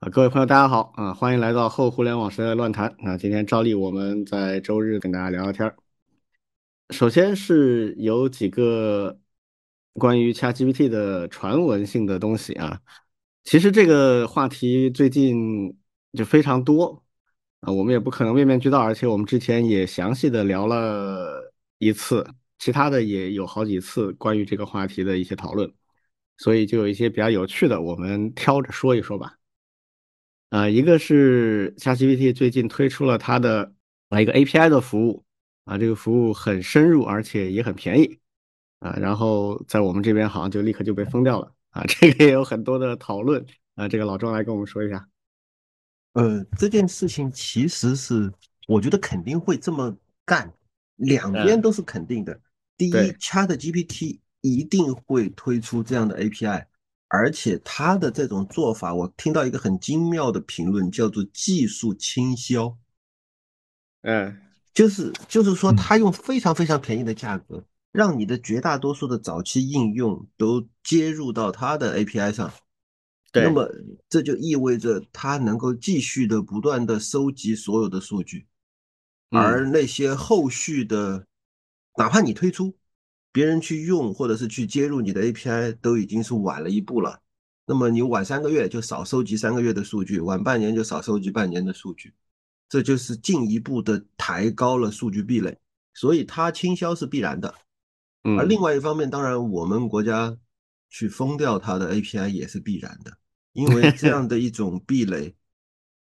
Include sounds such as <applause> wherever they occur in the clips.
啊，各位朋友，大家好啊！欢迎来到后互联网时代乱谈啊！今天照例我们在周日跟大家聊聊天儿。首先是有几个关于 ChatGPT 的传闻性的东西啊。其实这个话题最近就非常多啊，我们也不可能面面俱到，而且我们之前也详细的聊了一次，其他的也有好几次关于这个话题的一些讨论，所以就有一些比较有趣的，我们挑着说一说吧。啊，一个是 ChatGPT 最近推出了它的啊一个 API 的服务啊，这个服务很深入，而且也很便宜啊，然后在我们这边好像就立刻就被封掉了啊，这个也有很多的讨论啊，这个老庄来跟我们说一下。呃，这件事情其实是我觉得肯定会这么干，两边都是肯定的。第一，ChatGPT 一定会推出这样的 API。而且他的这种做法，我听到一个很精妙的评论，叫做技术倾销。嗯，就是就是说，他用非常非常便宜的价格，让你的绝大多数的早期应用都接入到他的 API 上。那么这就意味着他能够继续的不断的收集所有的数据，而那些后续的，哪怕你推出。别人去用或者是去接入你的 API 都已经是晚了一步了，那么你晚三个月就少收集三个月的数据，晚半年就少收集半年的数据，这就是进一步的抬高了数据壁垒，所以它倾销是必然的。而另外一方面，当然我们国家去封掉它的 API 也是必然的，因为这样的一种壁垒，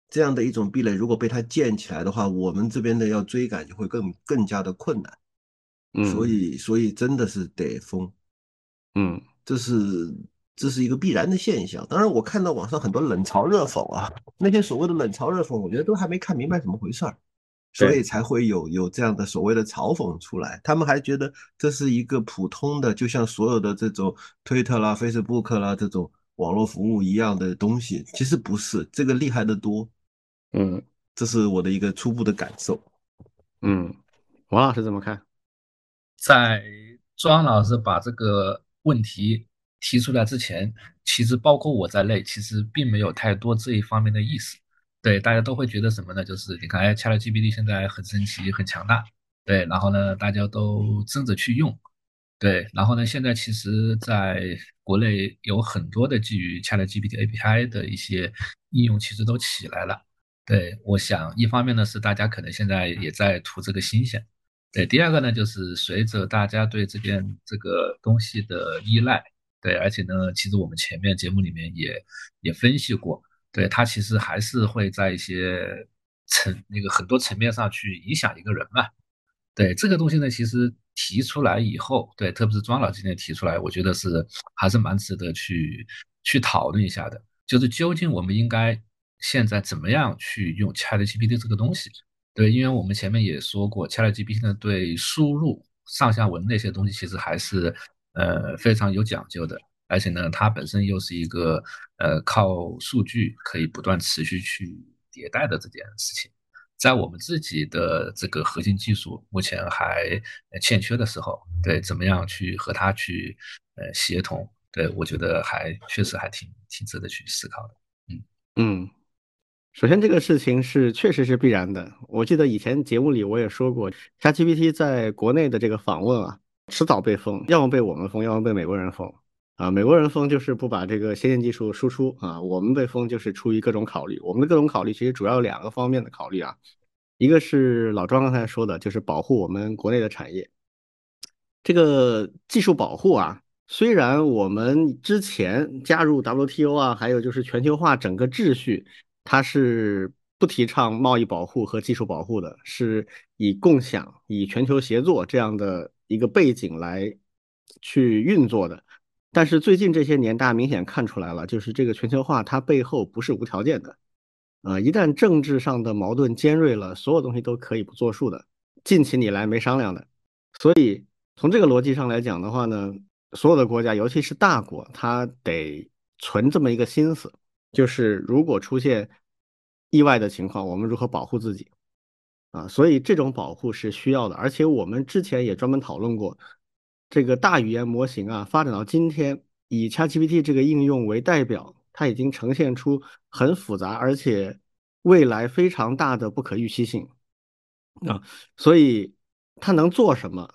这样的一种壁垒如果被它建起来的话，我们这边的要追赶就会更更加的困难。所以，所以真的是得封，嗯，这是这是一个必然的现象。当然，我看到网上很多冷嘲热讽啊，那些所谓的冷嘲热讽，我觉得都还没看明白怎么回事儿，所以才会有有这样的所谓的嘲讽出来。他们还觉得这是一个普通的，就像所有的这种推特啦、Facebook 啦这种网络服务一样的东西，其实不是，这个厉害的多。嗯，这是我的一个初步的感受。嗯，王老师怎么看？在庄老师把这个问题提出来之前，其实包括我在内，其实并没有太多这一方面的意思。对，大家都会觉得什么呢？就是你看，哎，ChatGPT 现在很神奇、很强大，对，然后呢，大家都争着去用，对，然后呢，现在其实在国内有很多的基于 ChatGPT API 的一些应用，其实都起来了。对，我想一方面呢是大家可能现在也在图这个新鲜。对，第二个呢，就是随着大家对这边这个东西的依赖，对，而且呢，其实我们前面节目里面也也分析过，对它其实还是会在一些层那个很多层面上去影响一个人嘛。对这个东西呢，其实提出来以后，对，特别是庄老今天提出来，我觉得是还是蛮值得去去讨论一下的，就是究竟我们应该现在怎么样去用 ChatGPT 这个东西。对，因为我们前面也说过，ChatGPT 呢对输入上下文那些东西其实还是呃非常有讲究的，而且呢它本身又是一个呃靠数据可以不断持续去迭代的这件事情，在我们自己的这个核心技术目前还欠缺的时候，对，怎么样去和它去呃协同？对我觉得还确实还挺挺值得去思考的，嗯嗯。首先，这个事情是确实是必然的。我记得以前节目里我也说过，ChatGPT 在国内的这个访问啊，迟早被封，要么被我们封，要么被美国人封。啊，美国人封就是不把这个先进技术输出啊，我们被封就是出于各种考虑。我们的各种考虑其实主要有两个方面的考虑啊，一个是老庄刚才说的，就是保护我们国内的产业。这个技术保护啊，虽然我们之前加入 WTO 啊，还有就是全球化整个秩序。它是不提倡贸易保护和技术保护的，是以共享、以全球协作这样的一个背景来去运作的。但是最近这些年，大家明显看出来了，就是这个全球化它背后不是无条件的。啊，一旦政治上的矛盾尖锐了，所有东西都可以不作数的，近起你来没商量的。所以从这个逻辑上来讲的话呢，所有的国家，尤其是大国，它得存这么一个心思。就是如果出现意外的情况，我们如何保护自己啊？所以这种保护是需要的。而且我们之前也专门讨论过，这个大语言模型啊，发展到今天，以 ChatGPT 这个应用为代表，它已经呈现出很复杂而且未来非常大的不可预期性啊，所以它能做什么？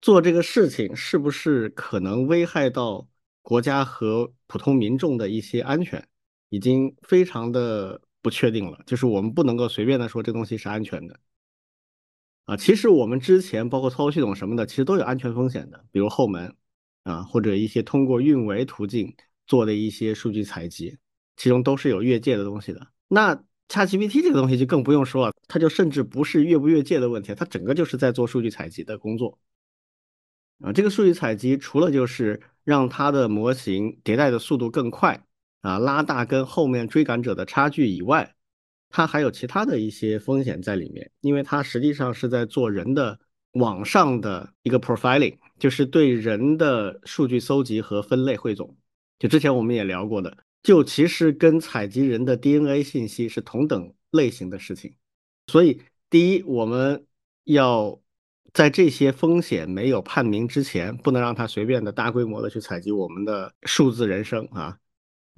做这个事情是不是可能危害到国家和普通民众的一些安全，已经非常的不确定了。就是我们不能够随便的说这东西是安全的啊。其实我们之前包括操作系统什么的，其实都有安全风险的，比如后门啊，或者一些通过运维途径做的一些数据采集，其中都是有越界的东西的。那 ChatGPT 这个东西就更不用说了，它就甚至不是越不越界的问题，它整个就是在做数据采集的工作。啊，这个数据采集除了就是让它的模型迭代的速度更快啊，拉大跟后面追赶者的差距以外，它还有其他的一些风险在里面，因为它实际上是在做人的网上的一个 profiling，就是对人的数据搜集和分类汇总。就之前我们也聊过的，就其实跟采集人的 DNA 信息是同等类型的事情。所以，第一，我们要。在这些风险没有判明之前，不能让他随便的大规模的去采集我们的数字人生啊，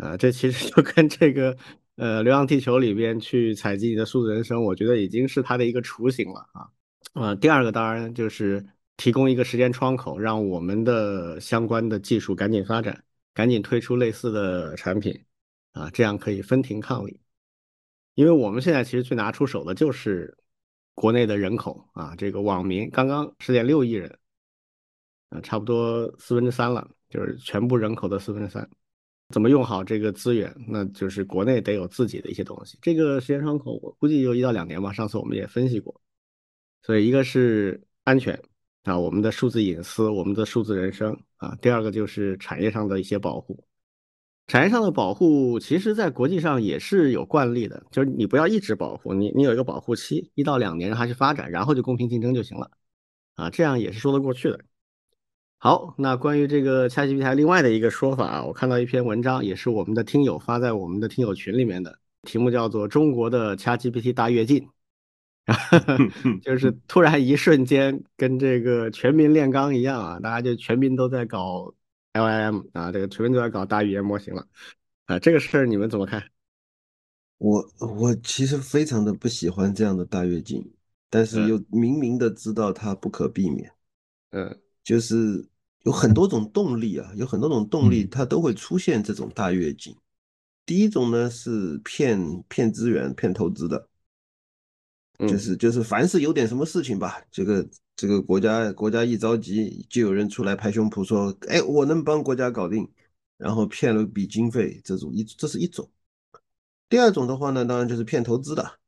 啊，这其实就跟这个呃《流浪地球》里边去采集你的数字人生，我觉得已经是它的一个雏形了啊。呃，第二个当然就是提供一个时间窗口，让我们的相关的技术赶紧发展，赶紧推出类似的产品啊，这样可以分庭抗礼。因为我们现在其实最拿出手的就是。国内的人口啊，这个网民刚刚十点六亿人，啊，差不多四分之三了，就是全部人口的四分之三。怎么用好这个资源？那就是国内得有自己的一些东西。这个时间窗口我估计有一到两年吧。上次我们也分析过，所以一个是安全啊，我们的数字隐私，我们的数字人生啊。第二个就是产业上的一些保护。产业上的保护，其实在国际上也是有惯例的，就是你不要一直保护你，你有一个保护期，一到两年让它去发展，然后就公平竞争就行了，啊，这样也是说得过去的。好，那关于这个 ChatGPT 另外的一个说法啊，我看到一篇文章，也是我们的听友发在我们的听友群里面的，题目叫做《中国的 ChatGPT 大跃进》，<laughs> 就是突然一瞬间跟这个全民炼钢一样啊，大家就全民都在搞。L I M 啊，这个全民都在搞大语言模型了啊，这个事儿你们怎么看？我我其实非常的不喜欢这样的大跃进，但是又明明的知道它不可避免。嗯，就是有很多种动力啊，有很多种动力，它都会出现这种大跃进。第一种呢是骗骗资源、骗投资的。就是就是，凡是有点什么事情吧，这个这个国家国家一着急，就有人出来拍胸脯说，哎，我能帮国家搞定，然后骗了笔经费，这种一这是一种。第二种的话呢，当然就是骗投资的，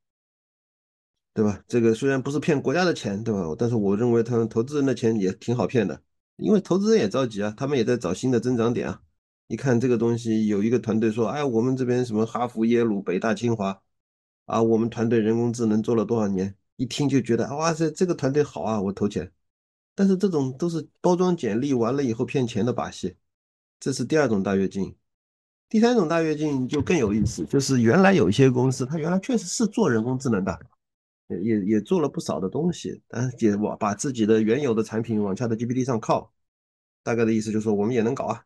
对吧？这个虽然不是骗国家的钱，对吧？但是我认为他们投资人的钱也挺好骗的，因为投资人也着急啊，他们也在找新的增长点啊。一看这个东西，有一个团队说，哎，我们这边什么哈佛、耶鲁、北大、清华。啊，我们团队人工智能做了多少年？一听就觉得哇塞，这个团队好啊，我投钱。但是这种都是包装简历完了以后骗钱的把戏，这是第二种大跃进。第三种大跃进就更有意思，就是原来有一些公司，它原来确实是做人工智能的，也也做了不少的东西，但是也往把自己的原有的产品往 ChatGPT 上靠，大概的意思就是说我们也能搞啊，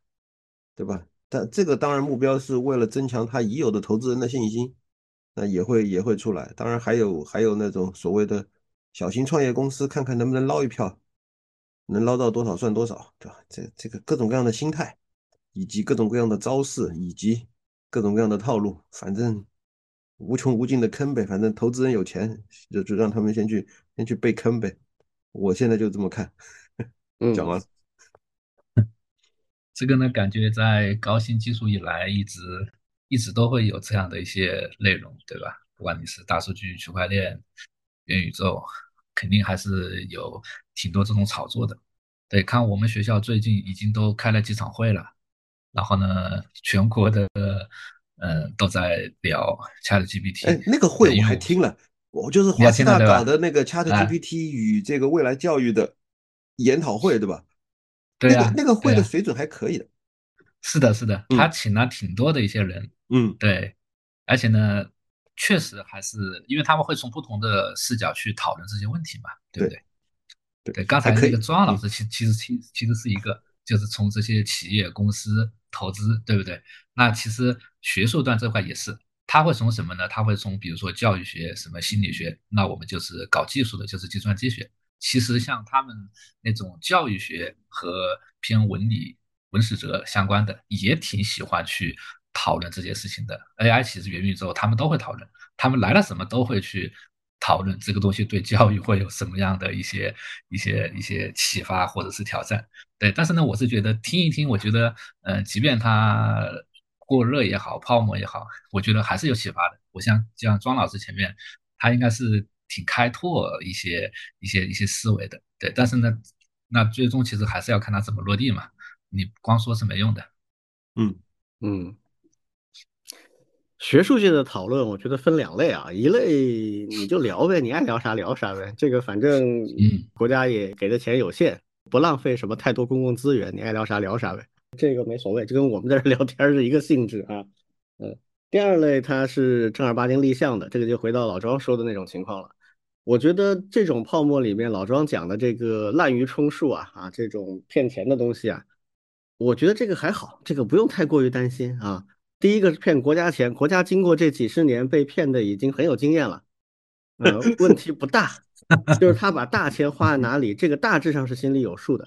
对吧？但这个当然目标是为了增强他已有的投资人的信心。那也会也会出来，当然还有还有那种所谓的小型创业公司，看看能不能捞一票，能捞到多少算多少，对吧？这这个各种各样的心态，以及各种各样的招式，以及各种各样的套路，反正无穷无尽的坑呗。反正投资人有钱，就就让他们先去先去被坑呗。我现在就这么看。<laughs> 嗯，讲完。这个呢，感觉在高新技术以来一直。一直都会有这样的一些内容，对吧？不管你是大数据、区块链、元宇宙，肯定还是有挺多这种炒作的。对，看我们学校最近已经都开了几场会了，然后呢，全国的嗯都在聊 ChatGPT。哎，那个会我还听了，我就是华师大搞的那个 ChatGPT 与这个未来教育的研讨会，对吧？对呀，那个那个会的水准还可以的。是的，是的，他请了挺多的一些人。嗯，对，而且呢，确实还是因为他们会从不同的视角去讨论这些问题嘛，对不对？对，刚才那个庄老师，其其实其其实是一个就是从这些企业公司投资，对不对？那其实学术端这块也是，他会从什么呢？他会从比如说教育学、什么心理学，那我们就是搞技术的，就是计算机学。其实像他们那种教育学和偏文理、文史哲相关的，也挺喜欢去讨论这些事情的。AI 其实元宇宙，他们都会讨论，他们来了什么都会去讨论这个东西对教育会有什么样的一些、一些、一些启发或者是挑战。对，但是呢，我是觉得听一听，我觉得，嗯，即便它过热也好，泡沫也好，我觉得还是有启发的。我像像庄老师前面，他应该是。挺开拓一些一些一些思维的，对，但是呢，那最终其实还是要看他怎么落地嘛，你光说是没用的。嗯嗯，学术界的讨论，我觉得分两类啊，一类你就聊呗，你爱聊啥聊啥呗，这个反正嗯，国家也给的钱有限，不浪费什么太多公共资源，你爱聊啥聊啥呗，这个没所谓，就跟我们在这 <laughs> 聊天是一个性质啊。嗯，第二类它是正儿八经立项的，这个就回到老庄说的那种情况了。我觉得这种泡沫里面，老庄讲的这个滥竽充数啊啊，这种骗钱的东西啊，我觉得这个还好，这个不用太过于担心啊。第一个是骗国家钱，国家经过这几十年被骗的已经很有经验了，呃，问题不大，就是他把大钱花在哪里，这个大致上是心里有数的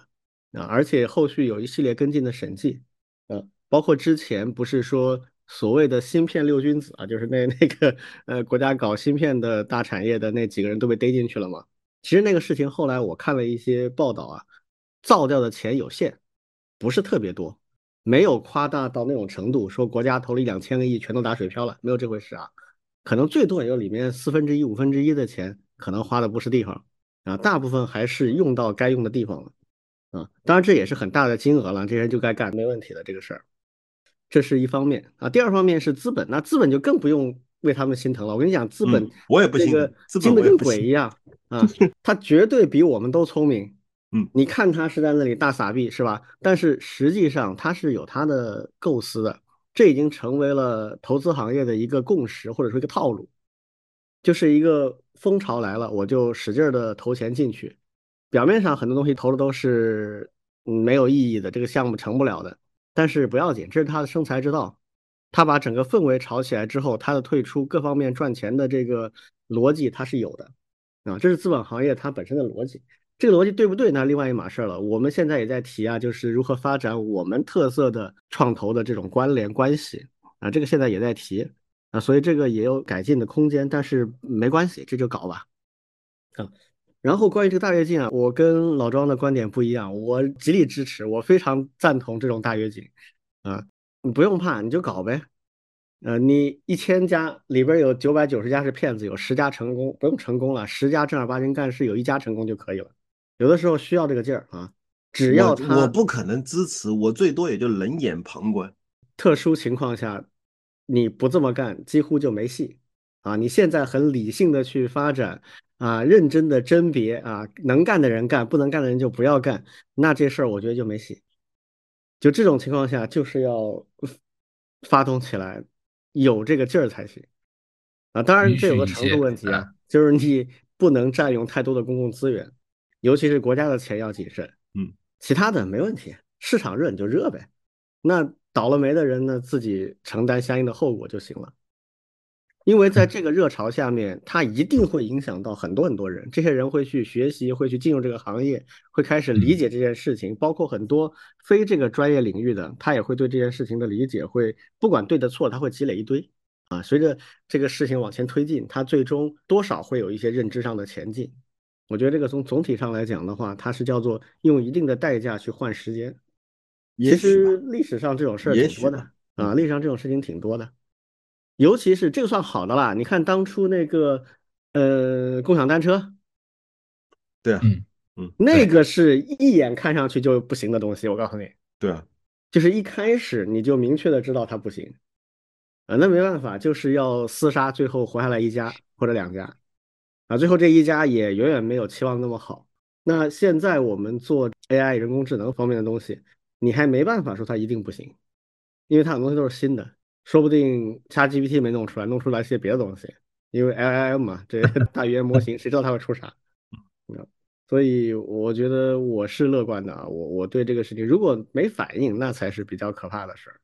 啊，而且后续有一系列跟进的审计，呃，包括之前不是说。所谓的芯片六君子啊，就是那那个呃国家搞芯片的大产业的那几个人都被逮进去了嘛。其实那个事情后来我看了一些报道啊，造掉的钱有限，不是特别多，没有夸大到那种程度，说国家投了一两千个亿全都打水漂了，没有这回事啊。可能最多也就里面四分之一、五分之一的钱可能花的不是地方啊，大部分还是用到该用的地方了啊。当然这也是很大的金额了，这些人就该干，没问题的这个事儿。这是一方面啊，第二方面是资本，那资本就更不用为他们心疼了。我跟你讲，资本我也不这个精的跟鬼一样啊，他绝对比我们都聪明。嗯，你看他是在那里大撒币是吧？但是实际上他是有他的构思的，这已经成为了投资行业的一个共识或者说一个套路，就是一个风潮来了，我就使劲的投钱进去。表面上很多东西投的都是没有意义的，这个项目成不了的。但是不要紧，这是他的生财之道。他把整个氛围炒起来之后，他的退出各方面赚钱的这个逻辑他是有的啊，这是资本行业它本身的逻辑。这个逻辑对不对？那另外一码事了。我们现在也在提啊，就是如何发展我们特色的创投的这种关联关系啊，这个现在也在提啊，所以这个也有改进的空间。但是没关系，这就搞吧啊。然后关于这个大跃进啊，我跟老庄的观点不一样，我极力支持，我非常赞同这种大跃进，啊，你不用怕，你就搞呗，呃，你一千家里边有九百九十家是骗子，有十家成功，不用成功了，十家正儿八经干事，有一家成功就可以了。有的时候需要这个劲儿啊，只要他我不可能支持，我最多也就冷眼旁观。特殊情况下，你不这么干，几乎就没戏啊！你现在很理性的去发展。啊，认真的甄别啊，能干的人干，不能干的人就不要干。那这事儿我觉得就没戏。就这种情况下，就是要发动起来，有这个劲儿才行啊。当然，这有个程度问题啊，就是你不能占用太多的公共资源，尤其是国家的钱要谨慎。嗯，其他的没问题，市场热你就热呗。那倒了霉的人呢，自己承担相应的后果就行了。因为在这个热潮下面，它一定会影响到很多很多人。这些人会去学习，会去进入这个行业，会开始理解这件事情。包括很多非这个专业领域的，他也会对这件事情的理解，会不管对的错，他会积累一堆啊。随着这个事情往前推进，他最终多少会有一些认知上的前进。我觉得这个从总体上来讲的话，它是叫做用一定的代价去换时间。其实历史上这种事儿挺多的啊，历史上这种事情挺多的。尤其是这个算好的啦，你看当初那个，呃，共享单车，对啊，嗯嗯，那个是一眼看上去就不行的东西，我告诉你，对啊，就是一开始你就明确的知道它不行，啊，那没办法，就是要厮杀，最后活下来一家或者两家，啊，最后这一家也远远没有期望那么好。那现在我们做 AI 人工智能方面的东西，你还没办法说它一定不行，因为它很多东西都是新的。说不定 ChatGPT 没弄出来，弄出来些别的东西，因为 LLM 嘛，这大语言模型谁知道它会出啥？所以我觉得我是乐观的啊，我我对这个事情如果没反应，那才是比较可怕的事儿。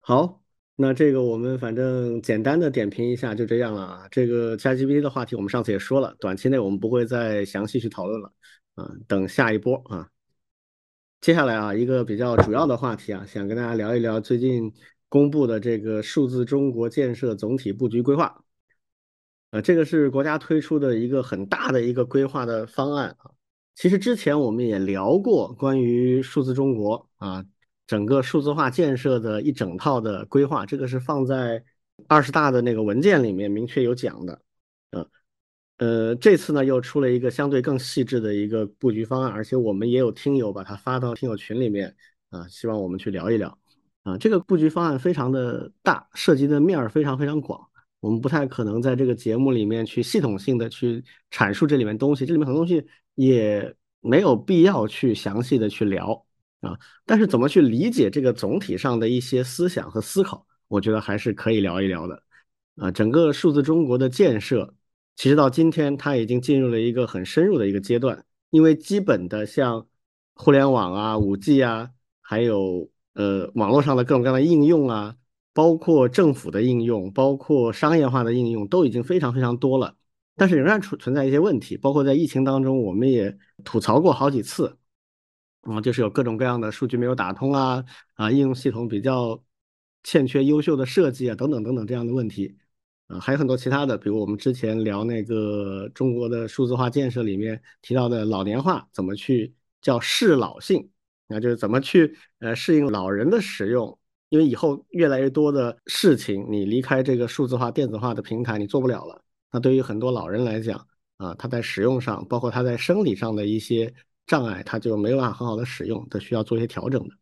好，那这个我们反正简单的点评一下就这样了啊。这个 ChatGPT 的话题我们上次也说了，短期内我们不会再详细去讨论了啊，等下一波啊。接下来啊，一个比较主要的话题啊，想跟大家聊一聊最近公布的这个数字中国建设总体布局规划。呃，这个是国家推出的一个很大的一个规划的方案啊。其实之前我们也聊过关于数字中国啊，整个数字化建设的一整套的规划，这个是放在二十大的那个文件里面明确有讲的。呃，呃，这次呢又出了一个相对更细致的一个布局方案，而且我们也有听友把它发到听友群里面啊，希望我们去聊一聊啊。这个布局方案非常的大，涉及的面儿非常非常广。我们不太可能在这个节目里面去系统性的去阐述这里面东西，这里面很多东西也没有必要去详细的去聊啊。但是怎么去理解这个总体上的一些思想和思考，我觉得还是可以聊一聊的啊。整个数字中国的建设，其实到今天它已经进入了一个很深入的一个阶段，因为基本的像互联网啊、五 G 啊，还有呃网络上的各种各样的应用啊。包括政府的应用，包括商业化的应用，都已经非常非常多了，但是仍然存存在一些问题。包括在疫情当中，我们也吐槽过好几次，啊，就是有各种各样的数据没有打通啊，啊，应用系统比较欠缺优秀的设计啊，等等等等这样的问题，啊，还有很多其他的，比如我们之前聊那个中国的数字化建设里面提到的老年化怎么去叫适老性，那就是怎么去呃适应老人的使用。因为以后越来越多的事情，你离开这个数字化、电子化的平台，你做不了了。那对于很多老人来讲，啊，他在使用上，包括他在生理上的一些障碍，它就没有办法很好的使用，它需要做一些调整的。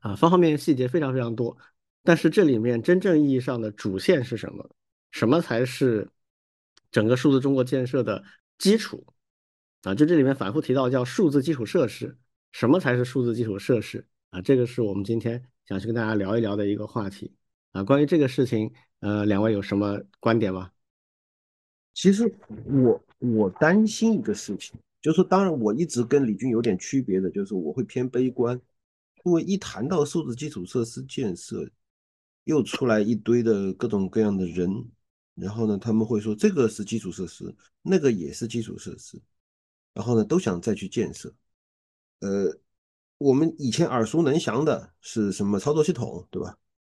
啊，方方面面细节非常非常多。但是这里面真正意义上的主线是什么？什么才是整个数字中国建设的基础？啊，就这里面反复提到叫数字基础设施。什么才是数字基础设施？啊，这个是我们今天。想去跟大家聊一聊的一个话题啊，关于这个事情，呃，两位有什么观点吗？其实我我担心一个事情，就是说，当然我一直跟李军有点区别的，就是我会偏悲观，因为一谈到数字基础设施建设，又出来一堆的各种各样的人，然后呢，他们会说这个是基础设施，那个也是基础设施，然后呢，都想再去建设，呃。我们以前耳熟能详的是什么操作系统，对吧？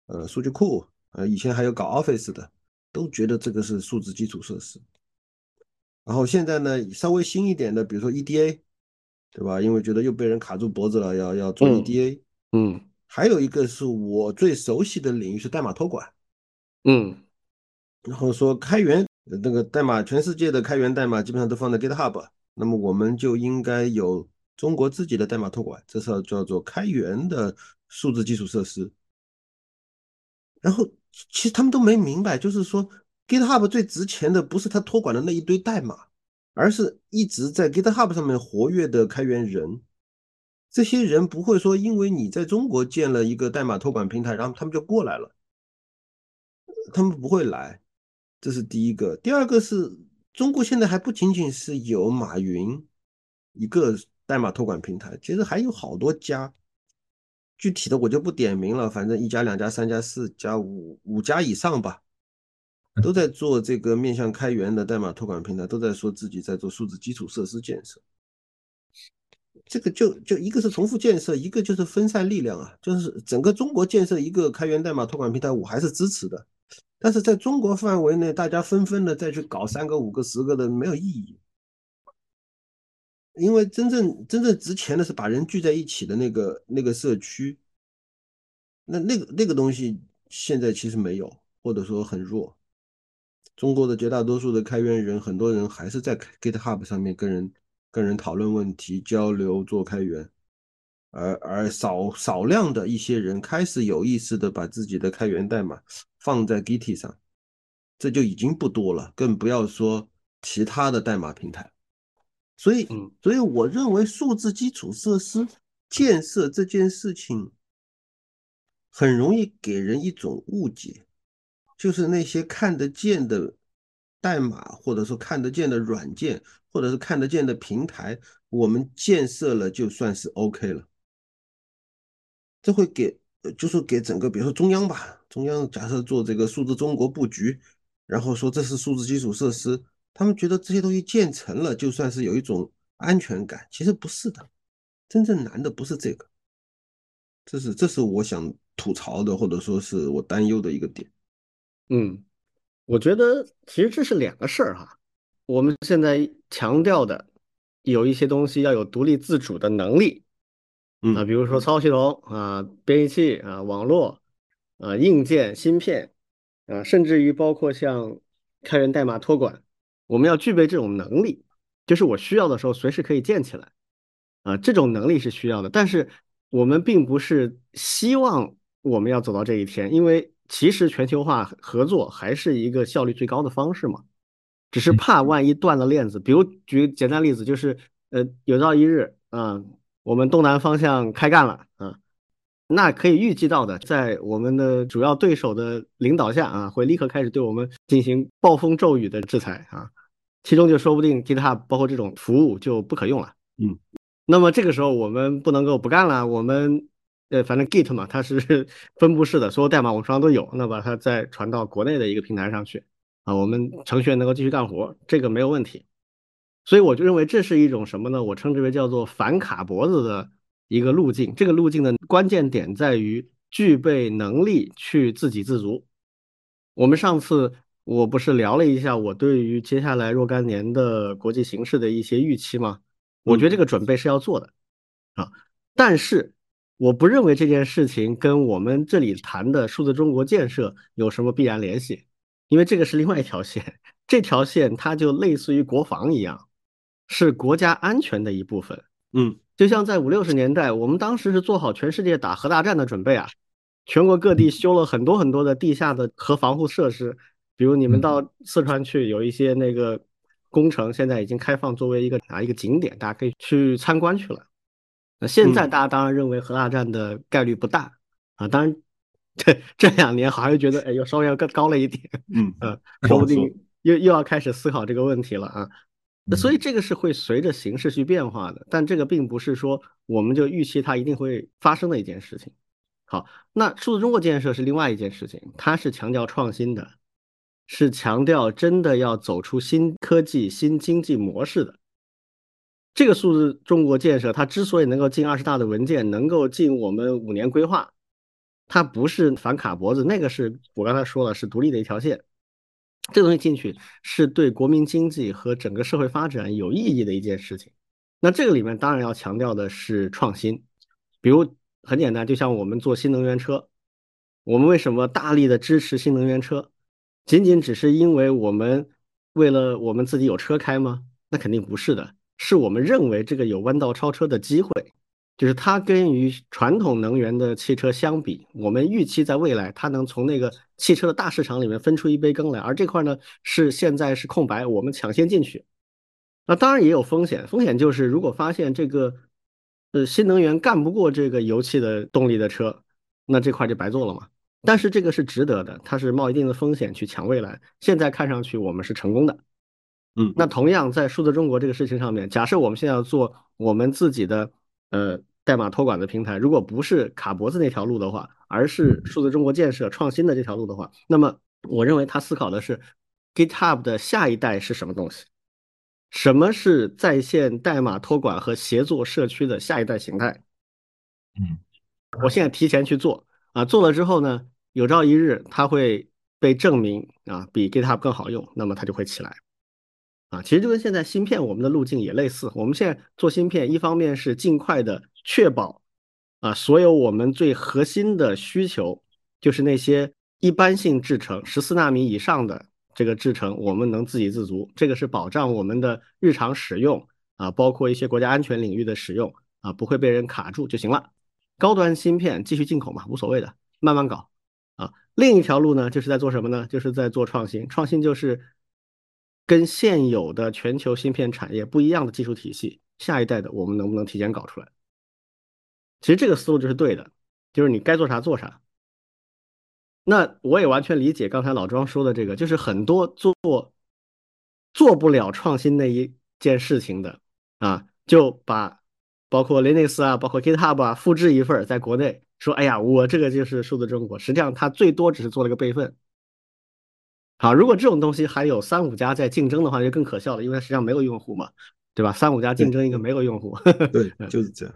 呃，数据库，呃，以前还有搞 Office 的，都觉得这个是数字基础设施。然后现在呢，稍微新一点的，比如说 EDA，对吧？因为觉得又被人卡住脖子了，要要做 EDA。嗯。还有一个是我最熟悉的领域是代码托管。嗯。然后说开源那个代码，全世界的开源代码基本上都放在 GitHub，那么我们就应该有。中国自己的代码托管，这是叫做开源的数字基础设施。然后，其实他们都没明白，就是说，GitHub 最值钱的不是它托管的那一堆代码，而是一直在 GitHub 上面活跃的开源人。这些人不会说，因为你在中国建了一个代码托管平台，然后他们就过来了。他们不会来，这是第一个。第二个是中国现在还不仅仅是有马云一个。代码托管平台其实还有好多家，具体的我就不点名了，反正一家、两家、三家、四家、五五家以上吧，都在做这个面向开源的代码托管平台，都在说自己在做数字基础设施建设。这个就就一个是重复建设，一个就是分散力量啊，就是整个中国建设一个开源代码托管平台，我还是支持的，但是在中国范围内，大家纷纷的再去搞三个、五个、十个的，没有意义。因为真正真正值钱的是把人聚在一起的那个那个社区，那那个那个东西现在其实没有，或者说很弱。中国的绝大多数的开源人，很多人还是在 GitHub 上面跟人跟人讨论问题、交流、做开源，而而少少量的一些人开始有意识的把自己的开源代码放在 Git 上，这就已经不多了，更不要说其他的代码平台。所以，所以我认为数字基础设施建设这件事情很容易给人一种误解，就是那些看得见的代码，或者说看得见的软件，或者是看得见的平台，我们建设了就算是 OK 了。这会给，就是给整个，比如说中央吧，中央假设做这个数字中国布局，然后说这是数字基础设施，他们觉得这些东西建成了就算是有一种安全感，其实不是的，真正难的不是这个，这是这是我想吐槽的，或者说是我担忧的一个点。嗯，我觉得其实这是两个事儿哈。我们现在强调的有一些东西要有独立自主的能力，啊，比如说操作系统啊、编译器啊、网络啊、硬件、芯片啊，甚至于包括像开源代码托管，我们要具备这种能力，就是我需要的时候随时可以建起来啊，这种能力是需要的。但是我们并不是希望我们要走到这一天，因为其实全球化合作还是一个效率最高的方式嘛。只是怕万一断了链子，比如举简单例子，就是呃，有朝一日啊，我们东南方向开干了啊，那可以预计到的，在我们的主要对手的领导下啊，会立刻开始对我们进行暴风骤雨的制裁啊，其中就说不定 GitHub 包括这种服务就不可用了。嗯，那么这个时候我们不能够不干了，我们呃，反正 Git 嘛，它是 <laughs> 分布式的，所有代码我们手上都有，那把它再传到国内的一个平台上去。啊，我们程序员能够继续干活，这个没有问题，所以我就认为这是一种什么呢？我称之为叫做反卡脖子的一个路径。这个路径的关键点在于具备能力去自给自足。我们上次我不是聊了一下我对于接下来若干年的国际形势的一些预期吗？我觉得这个准备是要做的啊，但是我不认为这件事情跟我们这里谈的数字中国建设有什么必然联系。因为这个是另外一条线，这条线它就类似于国防一样，是国家安全的一部分。嗯，就像在五六十年代，我们当时是做好全世界打核大战的准备啊，全国各地修了很多很多的地下的核防护设施，比如你们到四川去，有一些那个工程现在已经开放作为一个啊一个景点，大家可以去参观去了。那现在大家当然认为核大战的概率不大啊，当然。这这两年好像又觉得，哎，又稍微要更高了一点，嗯 <laughs> 呃，说不定又又要开始思考这个问题了啊。那所以这个是会随着形势去变化的，但这个并不是说我们就预期它一定会发生的一件事情。好，那数字中国建设是另外一件事情，它是强调创新的，是强调真的要走出新科技、新经济模式的。这个数字中国建设，它之所以能够进二十大的文件，能够进我们五年规划。它不是反卡脖子，那个是我刚才说了，是独立的一条线。这东西进去是对国民经济和整个社会发展有意义的一件事情。那这个里面当然要强调的是创新，比如很简单，就像我们做新能源车，我们为什么大力的支持新能源车？仅仅只是因为我们为了我们自己有车开吗？那肯定不是的，是我们认为这个有弯道超车的机会。就是它跟于传统能源的汽车相比，我们预期在未来它能从那个汽车的大市场里面分出一杯羹来，而这块呢是现在是空白，我们抢先进去。那当然也有风险，风险就是如果发现这个呃新能源干不过这个油气的动力的车，那这块就白做了嘛。但是这个是值得的，它是冒一定的风险去抢未来。现在看上去我们是成功的，嗯。那同样在数字中国这个事情上面，假设我们现在要做我们自己的。呃，代码托管的平台，如果不是卡脖子那条路的话，而是数字中国建设创新的这条路的话，那么我认为他思考的是 GitHub 的下一代是什么东西？什么是在线代码托管和协作社区的下一代形态？嗯，我现在提前去做啊，做了之后呢，有朝一日它会被证明啊比 GitHub 更好用，那么它就会起来。啊，其实就跟现在芯片我们的路径也类似。我们现在做芯片，一方面是尽快的确保啊，所有我们最核心的需求，就是那些一般性制程十四纳米以上的这个制程，我们能自给自足。这个是保障我们的日常使用啊，包括一些国家安全领域的使用啊，不会被人卡住就行了。高端芯片继续进口嘛，无所谓的，慢慢搞啊。另一条路呢，就是在做什么呢？就是在做创新，创新就是。跟现有的全球芯片产业不一样的技术体系，下一代的我们能不能提前搞出来？其实这个思路就是对的，就是你该做啥做啥。那我也完全理解刚才老庄说的这个，就是很多做做不了创新那一件事情的啊，就把包括 Linux 啊，包括 GitHub 啊，复制一份在国内，说哎呀，我这个就是数字中国，实际上它最多只是做了个备份。好，如果这种东西还有三五家在竞争的话，就更可笑了，因为它实际上没有用户嘛，对吧？三五家竞争一个没有用户，对，就是这样。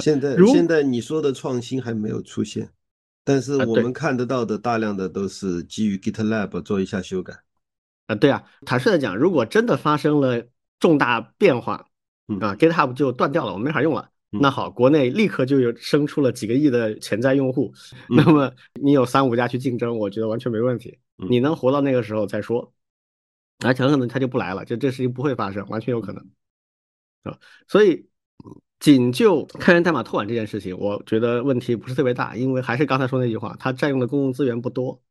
现在现在你说的创新还没有出现，但是我们看得到的大量的都是基于 GitLab 做一下修改。啊，对啊，坦率的讲，如果真的发生了重大变化，啊，GitHub 就断掉了，我们没法用了。那好，国内立刻就有生出了几个亿的潜在用户，那么你有三五家去竞争，我觉得完全没问题。你能活到那个时候再说，而且很可能他就不来了，就这事情不会发生，完全有可能啊。所以，仅就开源代码托管这件事情，我觉得问题不是特别大，因为还是刚才说那句话，它占用的公共资源不多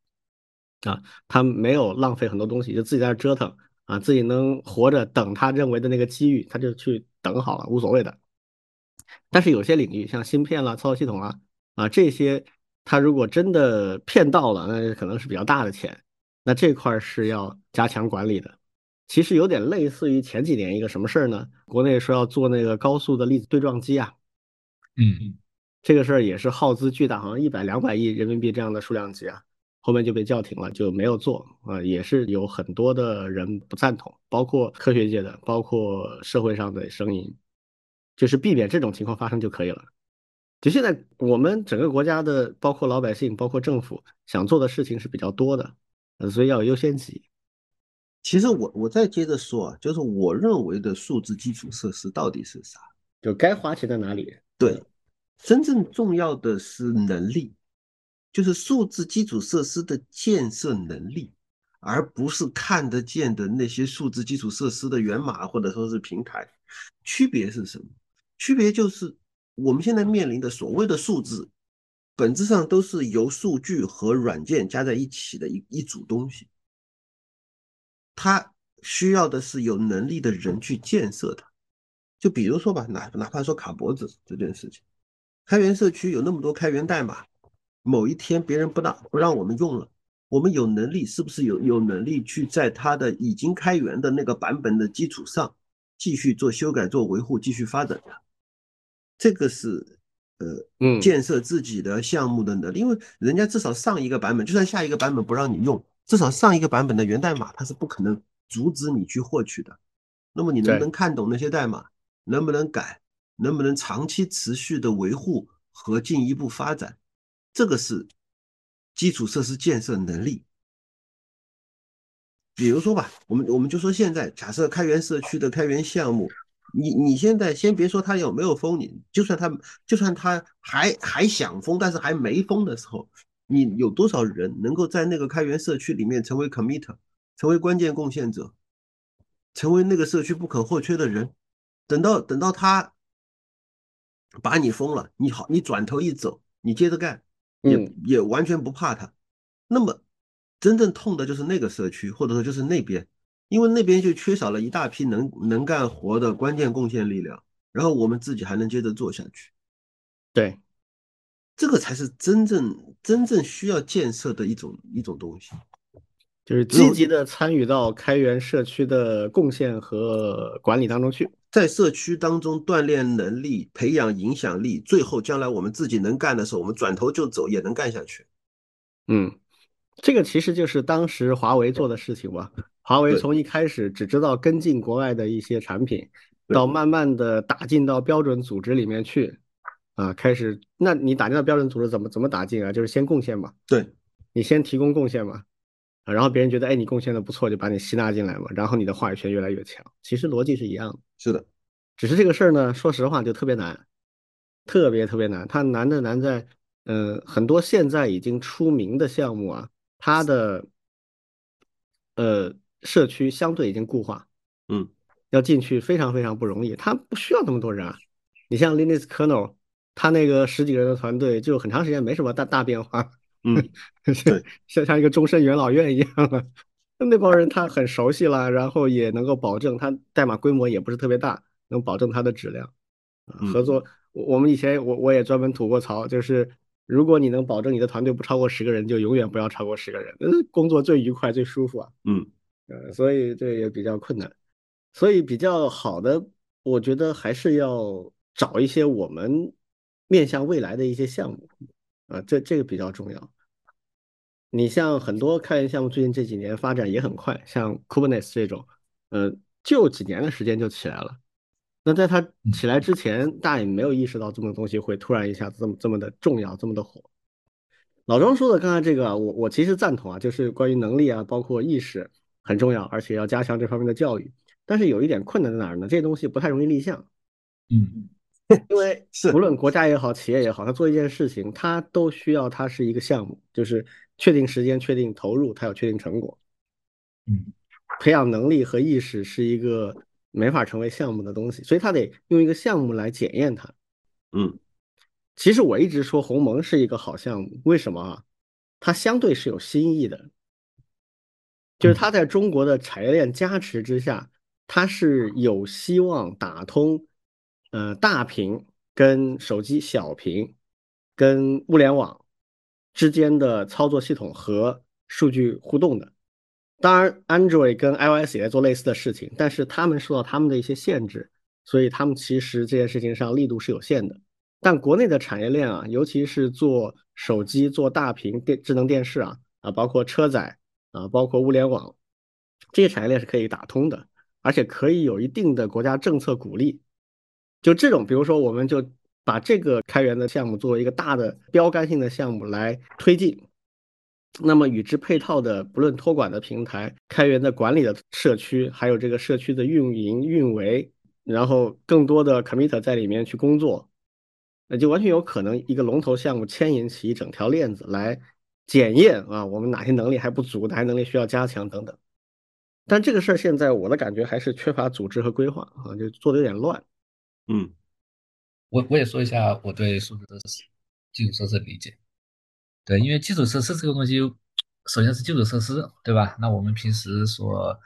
啊，他没有浪费很多东西，就自己在那折腾啊，自己能活着等他认为的那个机遇，他就去等好了，无所谓的。但是有些领域，像芯片啦、操作系统啊啊这些。他如果真的骗到了，那可能是比较大的钱，那这块是要加强管理的。其实有点类似于前几年一个什么事儿呢？国内说要做那个高速的粒子对撞机啊，嗯，这个事儿也是耗资巨大，好像一百两百亿人民币这样的数量级啊，后面就被叫停了，就没有做啊，也是有很多的人不赞同，包括科学界的，包括社会上的声音，就是避免这种情况发生就可以了。就现在，我们整个国家的，包括老百姓，包括政府，想做的事情是比较多的，所以要有优先级。其实我我再接着说啊，就是我认为的数字基础设施到底是啥？就该花钱在哪里？对，真正重要的是能力，就是数字基础设施的建设能力，而不是看得见的那些数字基础设施的源码或者说是平台。区别是什么？区别就是。我们现在面临的所谓的数字，本质上都是由数据和软件加在一起的一一组东西。它需要的是有能力的人去建设它。就比如说吧，哪哪怕说卡脖子这件事情，开源社区有那么多开源代码，某一天别人不让不让我们用了，我们有能力是不是有有能力去在它的已经开源的那个版本的基础上继续做修改、做维护、继续发展的？这个是，呃，嗯，建设自己的项目的能力，因为人家至少上一个版本，就算下一个版本不让你用，至少上一个版本的源代码它是不可能阻止你去获取的。那么你能不能看懂那些代码？能不能改？能不能长期持续的维护和进一步发展？这个是基础设施建设能力。比如说吧，我们我们就说现在假设开源社区的开源项目。你你现在先别说他有没有封，你就算他就算他还还想封，但是还没封的时候，你有多少人能够在那个开源社区里面成为 commit，成为关键贡献者，成为那个社区不可或缺的人？等到等到他把你封了，你好，你转头一走，你接着干，也也完全不怕他。那么真正痛的就是那个社区，或者说就是那边。因为那边就缺少了一大批能能干活的关键贡献力量，然后我们自己还能接着做下去。对，这个才是真正真正需要建设的一种一种东西，就是积极的参与到开源社区的贡献和管理当中去，在社区当中锻炼能力、培养影响力，最后将来我们自己能干的时候，我们转头就走也能干下去。嗯，这个其实就是当时华为做的事情吧。华为从一开始只知道跟进国外的一些产品，到慢慢的打进到标准组织里面去，啊，开始，那你打进到标准组织怎么怎么打进啊？就是先贡献嘛，对，你先提供贡献嘛，啊，然后别人觉得哎你贡献的不错，就把你吸纳进来嘛，然后你的话语权越来越强。其实逻辑是一样的，是的，只是这个事儿呢，说实话就特别难，特别特别难。它难的难在，嗯，很多现在已经出名的项目啊，它的，呃。社区相对已经固化，嗯，要进去非常非常不容易。他不需要那么多人啊。你像 Linux kernel，他那个十几个人的团队，就很长时间没什么大大变化，嗯，<laughs> 像像一个终身元老院一样的。那帮人他很熟悉了，然后也能够保证他代码规模也不是特别大，能保证它的质量。合作，我我们以前我我也专门吐过槽，就是如果你能保证你的团队不超过十个人，就永远不要超过十个人，工作最愉快最舒服啊。嗯。呃，所以这也比较困难。所以比较好的，我觉得还是要找一些我们面向未来的一些项目啊，这这个比较重要。你像很多开源项目，最近这几年发展也很快，像 Kubernetes 这种，呃，就几年的时间就起来了。那在它起来之前，大家也没有意识到这么东西会突然一下子这么这么的重要，这么的火。老庄说的刚才这个，我我其实赞同啊，就是关于能力啊，包括意识很重要，而且要加强这方面的教育。但是有一点困难在哪儿呢？这些东西不太容易立项。嗯，<laughs> 因为无论国家也好，企业也好，他做一件事情，他都需要它是一个项目，就是确定时间、确定投入，它有确定成果。嗯，培养能力和意识是一个没法成为项目的东西，所以他得用一个项目来检验它。嗯，其实我一直说鸿蒙是一个好项目，为什么啊？它相对是有新意的，就是它在中国的产业链加持之下，它是有希望打通。呃，大屏跟手机小屏跟物联网之间的操作系统和数据互动的，当然，Android 跟 iOS 也在做类似的事情，但是他们受到他们的一些限制，所以他们其实这件事情上力度是有限的。但国内的产业链啊，尤其是做手机、做大屏电智能电视啊啊，包括车载啊，包括物联网，这些产业链是可以打通的，而且可以有一定的国家政策鼓励。就这种，比如说，我们就把这个开源的项目作为一个大的标杆性的项目来推进，那么与之配套的，不论托管的平台、开源的管理的社区，还有这个社区的运营运维，然后更多的 commit 在里面去工作，那就完全有可能一个龙头项目牵引起一整条链子来检验啊，我们哪些能力还不足，哪些能力需要加强等等。但这个事儿现在我的感觉还是缺乏组织和规划啊，就做的有点乱。嗯，我我也说一下我对数字的、基础设施的理解。对，因为基础设施这个东西，首先是基础设施，对吧？那我们平时所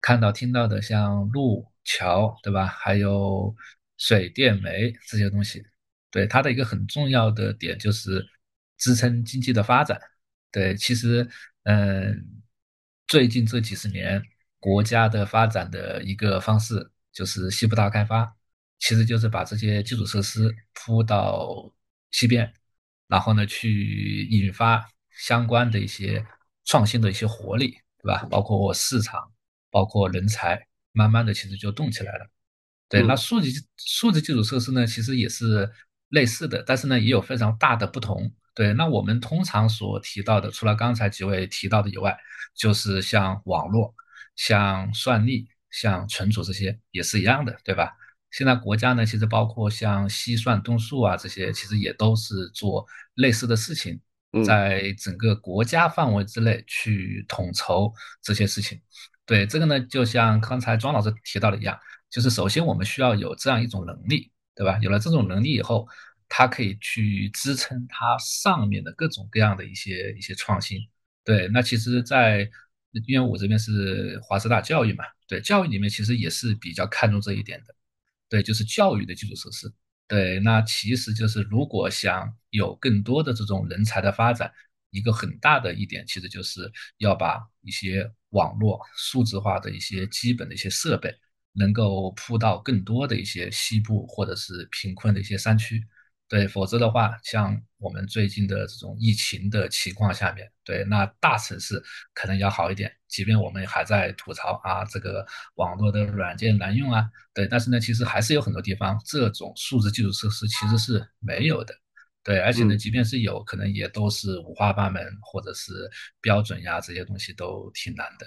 看到、听到的，像路、桥，对吧？还有水电煤这些东西，对它的一个很重要的点就是支撑经济的发展。对，其实，嗯，最近这几十年国家的发展的一个方式就是西部大开发。其实就是把这些基础设施铺到西边，然后呢，去引发相关的一些创新的一些活力，对吧？包括市场，包括人才，慢慢的其实就动起来了。对，那数字数字基础设施呢，其实也是类似的，但是呢，也有非常大的不同。对，那我们通常所提到的，除了刚才几位提到的以外，就是像网络、像算力、像存储这些，也是一样的，对吧？现在国家呢，其实包括像西算、东数啊这些，其实也都是做类似的事情，在整个国家范围之内去统筹这些事情。对这个呢，就像刚才庄老师提到的一样，就是首先我们需要有这样一种能力，对吧？有了这种能力以后，它可以去支撑它上面的各种各样的一些一些创新。对，那其实，在因为我这边是华师大教育嘛，对教育里面其实也是比较看重这一点的。对，就是教育的基础设施。对，那其实就是如果想有更多的这种人才的发展，一个很大的一点，其实就是要把一些网络数字化的一些基本的一些设备，能够铺到更多的一些西部或者是贫困的一些山区。对，否则的话，像我们最近的这种疫情的情况下面，对，那大城市可能要好一点。即便我们还在吐槽啊，这个网络的软件难用啊，对，但是呢，其实还是有很多地方这种数字基础设施其实是没有的。对，而且呢，即便是有可能也都是五花八门，或者是标准呀这些东西都挺难的。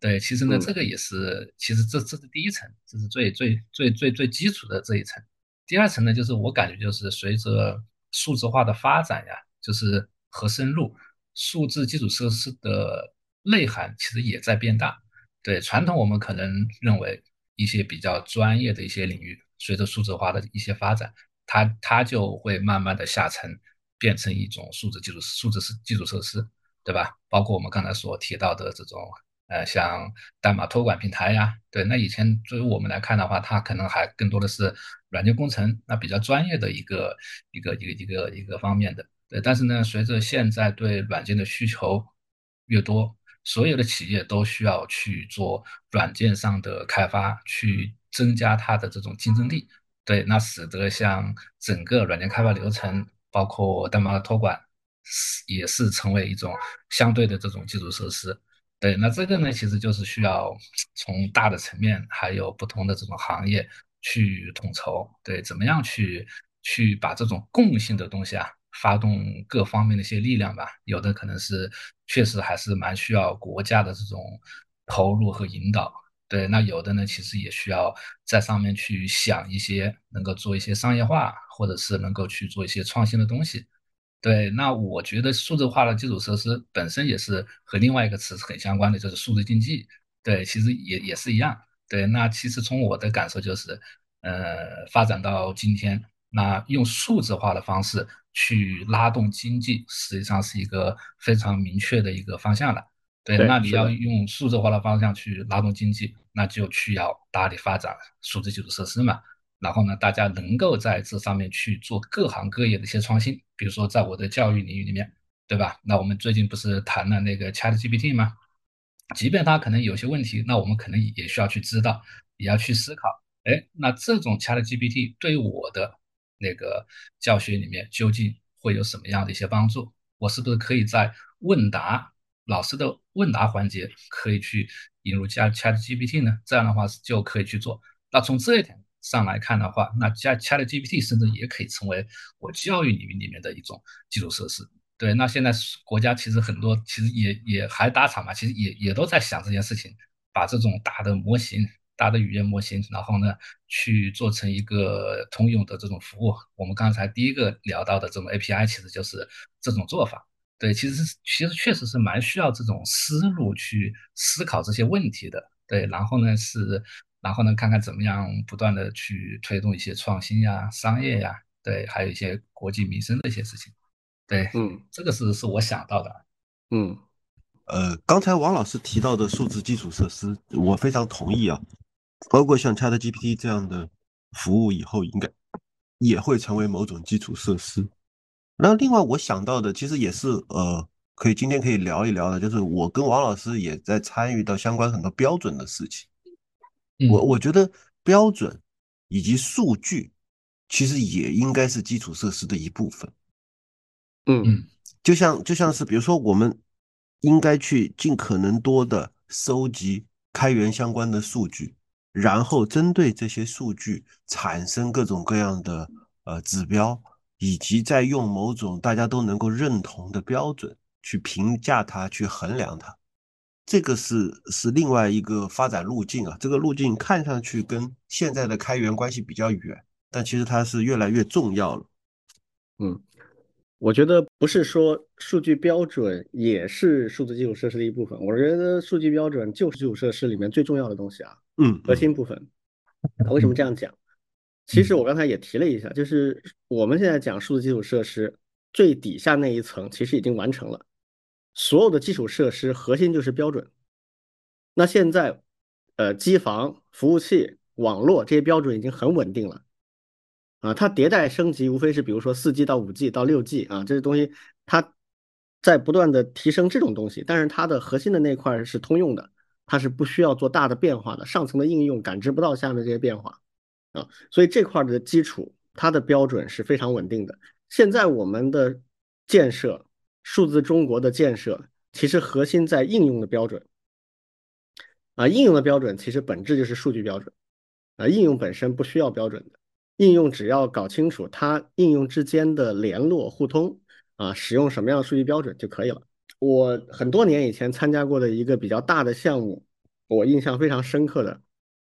对，其实呢，这个也是，其实这这是第一层，这是最最最最最基础的这一层。第二层呢，就是我感觉就是随着数字化的发展呀，就是和深入，数字基础设施的内涵其实也在变大。对传统我们可能认为一些比较专业的一些领域，随着数字化的一些发展，它它就会慢慢的下沉，变成一种数字基础数字是基础设施，对吧？包括我们刚才所提到的这种。呃，像代码托管平台呀，对，那以前作为我们来看的话，它可能还更多的是软件工程，那比较专业的一个一个一个一个一个方面的。对，但是呢，随着现在对软件的需求越多，所有的企业都需要去做软件上的开发，去增加它的这种竞争力。对，那使得像整个软件开发流程，包括代码托管，是也是成为一种相对的这种基础设施。对，那这个呢，其实就是需要从大的层面，还有不同的这种行业去统筹。对，怎么样去去把这种共性的东西啊？发动各方面的一些力量吧，有的可能是确实还是蛮需要国家的这种投入和引导，对，那有的呢，其实也需要在上面去想一些能够做一些商业化，或者是能够去做一些创新的东西，对，那我觉得数字化的基础设施本身也是和另外一个词是很相关的，就是数字经济，对，其实也也是一样，对，那其实从我的感受就是，呃，发展到今天，那用数字化的方式。去拉动经济，实际上是一个非常明确的一个方向了。对，那你要用数字化的方向去拉动经济，那就需要大力发展数字基础设施嘛。然后呢，大家能够在这上面去做各行各业的一些创新，比如说在我的教育领域里面，对吧？那我们最近不是谈了那个 ChatGPT 吗？即便它可能有些问题，那我们可能也需要去知道，也要去思考。哎，那这种 ChatGPT 对我的。那个教学里面究竟会有什么样的一些帮助？我是不是可以在问答老师的问答环节可以去引入加 Chat GPT 呢？这样的话就可以去做。那从这一点上来看的话，那加 Chat GPT 甚至也可以成为我教育领域里面的一种基础设施。对，那现在国家其实很多其实也也还打场嘛，其实也也都在想这件事情，把这种大的模型。大的语言模型，然后呢，去做成一个通用的这种服务。我们刚才第一个聊到的这种 API，其实就是这种做法。对，其实其实确实是蛮需要这种思路去思考这些问题的。对，然后呢是，然后呢看看怎么样不断的去推动一些创新呀、商业呀，对，还有一些国计民生的一些事情。对，嗯，这个是是我想到的。嗯，呃，刚才王老师提到的数字基础设施，我非常同意啊。包括像 ChatGPT 这样的服务，以后应该也会成为某种基础设施。那另外我想到的，其实也是呃，可以今天可以聊一聊的，就是我跟王老师也在参与到相关很多标准的事情。我我觉得标准以及数据，其实也应该是基础设施的一部分。嗯，就像就像是比如说，我们应该去尽可能多的收集开源相关的数据。然后针对这些数据产生各种各样的呃指标，以及再用某种大家都能够认同的标准去评价它、去衡量它，这个是是另外一个发展路径啊。这个路径看上去跟现在的开源关系比较远，但其实它是越来越重要了。嗯，我觉得不是说数据标准也是数字基础设施的一部分，我觉得数据标准就是基础设施里面最重要的东西啊。嗯，核心部分，为什么这样讲？其实我刚才也提了一下，就是我们现在讲数字基础设施最底下那一层，其实已经完成了。所有的基础设施核心就是标准。那现在，呃，机房、服务器、网络这些标准已经很稳定了。啊，它迭代升级无非是比如说四 G 到五 G 到六 G 啊，这些东西它在不断的提升这种东西，但是它的核心的那块是通用的。它是不需要做大的变化的，上层的应用感知不到下面这些变化啊，所以这块的基础它的标准是非常稳定的。现在我们的建设，数字中国的建设，其实核心在应用的标准啊，应用的标准其实本质就是数据标准啊，应用本身不需要标准的，应用只要搞清楚它应用之间的联络互通啊，使用什么样的数据标准就可以了。我很多年以前参加过的一个比较大的项目，我印象非常深刻的，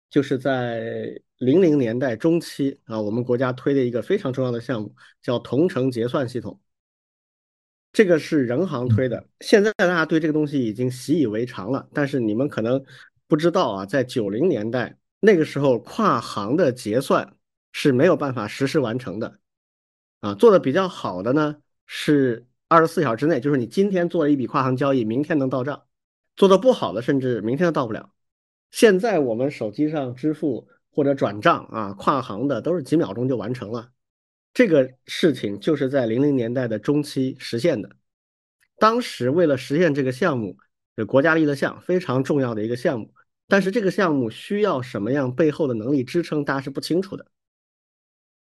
就是在零零年代中期啊，我们国家推的一个非常重要的项目，叫同城结算系统。这个是人行推的，现在大家对这个东西已经习以为常了。但是你们可能不知道啊，在九零年代那个时候，跨行的结算是没有办法实时完成的啊。做的比较好的呢是。二十四小时之内，就是你今天做了一笔跨行交易，明天能到账；做的不好的，甚至明天都到不了。现在我们手机上支付或者转账啊，跨行的都是几秒钟就完成了。这个事情就是在零零年代的中期实现的。当时为了实现这个项目，国家立的项，非常重要的一个项目。但是这个项目需要什么样背后的能力支撑，大家是不清楚的。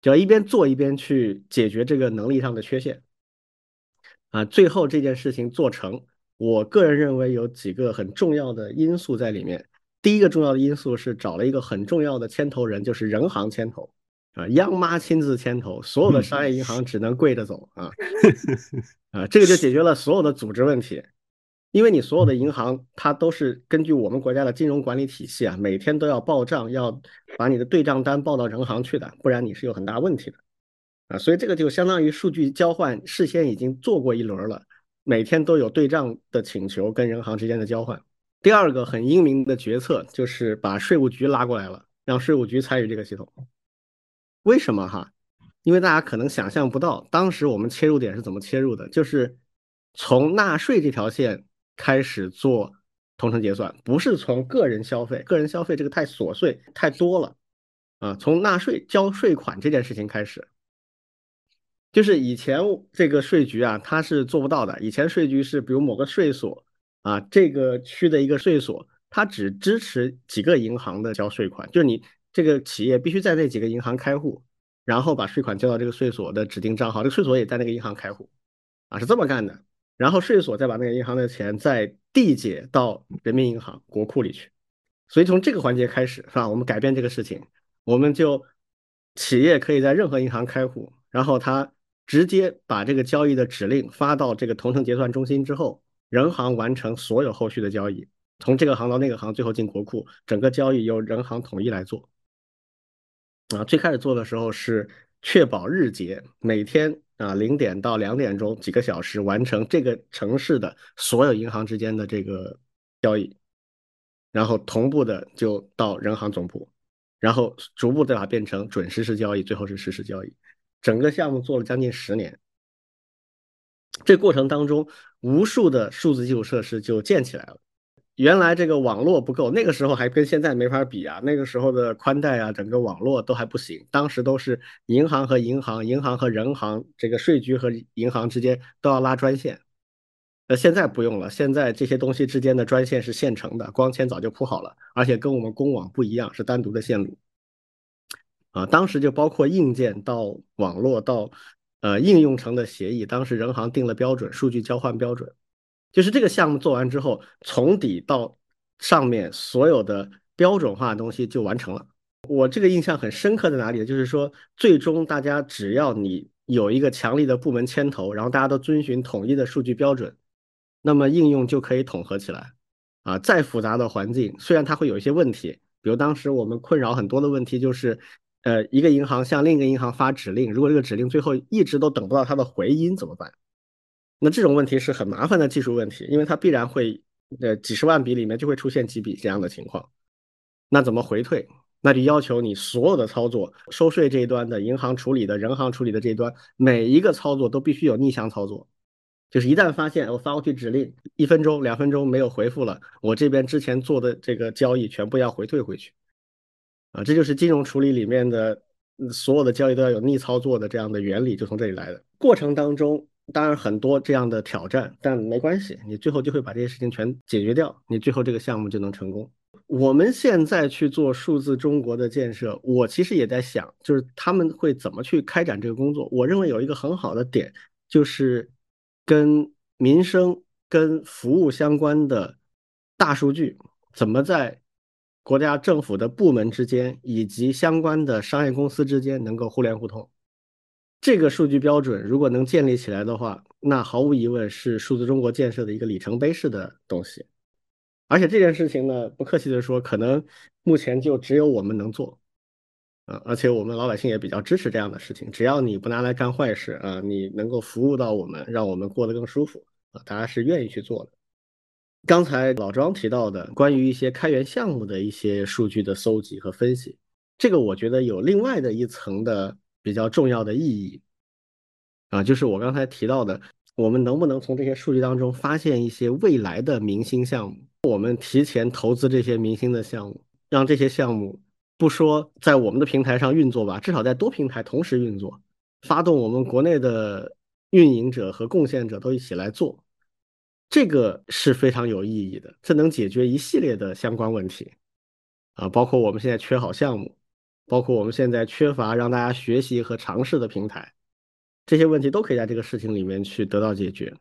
就要一边做一边去解决这个能力上的缺陷。啊，最后这件事情做成，我个人认为有几个很重要的因素在里面。第一个重要的因素是找了一个很重要的牵头人，就是人行牵头啊，央妈亲自牵头，所有的商业银行只能跪着走啊 <laughs> 啊，这个就解决了所有的组织问题。因为你所有的银行，它都是根据我们国家的金融管理体系啊，每天都要报账，要把你的对账单报到人行去的，不然你是有很大问题的啊。所以这个就相当于数据交换事先已经做过一轮了，每天都有对账的请求跟人行之间的交换。第二个很英明的决策就是把税务局拉过来了，让税务局参与这个系统。为什么哈？因为大家可能想象不到，当时我们切入点是怎么切入的，就是从纳税这条线。开始做同城结算，不是从个人消费，个人消费这个太琐碎太多了啊。从纳税交税款这件事情开始，就是以前这个税局啊，它是做不到的。以前税局是比如某个税所啊，这个区的一个税所，它只支持几个银行的交税款，就是你这个企业必须在那几个银行开户，然后把税款交到这个税所的指定账号，这个税所也在那个银行开户啊，是这么干的。然后税所再把那个银行的钱再递解到人民银行国库里去，所以从这个环节开始是吧？我们改变这个事情，我们就企业可以在任何银行开户，然后他直接把这个交易的指令发到这个同城结算中心之后，人行完成所有后续的交易，从这个行到那个行，最后进国库，整个交易由人行统一来做。啊，最开始做的时候是确保日结，每天。啊，零点到两点钟几个小时完成这个城市的所有银行之间的这个交易，然后同步的就到人行总部，然后逐步再把变成准实时交易，最后是实时交易。整个项目做了将近十年，这过程当中无数的数字基础设施就建起来了。原来这个网络不够，那个时候还跟现在没法比啊。那个时候的宽带啊，整个网络都还不行。当时都是银行和银行、银行和人行，这个税局和银行之间都要拉专线。那现在不用了，现在这些东西之间的专线是现成的，光纤早就铺好了，而且跟我们公网不一样，是单独的线路。啊，当时就包括硬件到网络到呃应用层的协议，当时人行定了标准，数据交换标准。就是这个项目做完之后，从底到上面所有的标准化的东西就完成了。我这个印象很深刻在哪里？就是说，最终大家只要你有一个强力的部门牵头，然后大家都遵循统一的数据标准，那么应用就可以统合起来。啊，再复杂的环境，虽然它会有一些问题，比如当时我们困扰很多的问题就是，呃，一个银行向另一个银行发指令，如果这个指令最后一直都等不到它的回音怎么办？那这种问题是很麻烦的技术问题，因为它必然会，呃，几十万笔里面就会出现几笔这样的情况。那怎么回退？那就要求你所有的操作，收税这一端的、银行处理的、人行处理的这一端，每一个操作都必须有逆向操作。就是一旦发现我发过去指令，一分钟、两分钟没有回复了，我这边之前做的这个交易全部要回退回去。啊，这就是金融处理里面的所有的交易都要有逆操作的这样的原理，就从这里来的。过程当中。当然很多这样的挑战，但没关系，你最后就会把这些事情全解决掉，你最后这个项目就能成功。我们现在去做数字中国的建设，我其实也在想，就是他们会怎么去开展这个工作。我认为有一个很好的点，就是跟民生、跟服务相关的大数据，怎么在国家政府的部门之间以及相关的商业公司之间能够互联互通。这个数据标准如果能建立起来的话，那毫无疑问是数字中国建设的一个里程碑式的东西。而且这件事情呢，不客气的说，可能目前就只有我们能做，啊，而且我们老百姓也比较支持这样的事情。只要你不拿来干坏事啊，你能够服务到我们，让我们过得更舒服啊，大家是愿意去做的。刚才老庄提到的关于一些开源项目的一些数据的搜集和分析，这个我觉得有另外的一层的。比较重要的意义啊，就是我刚才提到的，我们能不能从这些数据当中发现一些未来的明星项目？我们提前投资这些明星的项目，让这些项目不说在我们的平台上运作吧，至少在多平台同时运作，发动我们国内的运营者和贡献者都一起来做这个是非常有意义的，这能解决一系列的相关问题啊，包括我们现在缺好项目，包括我们现在缺乏让大家学习和尝试的平台，这些问题都可以在这个事情里面去得到解决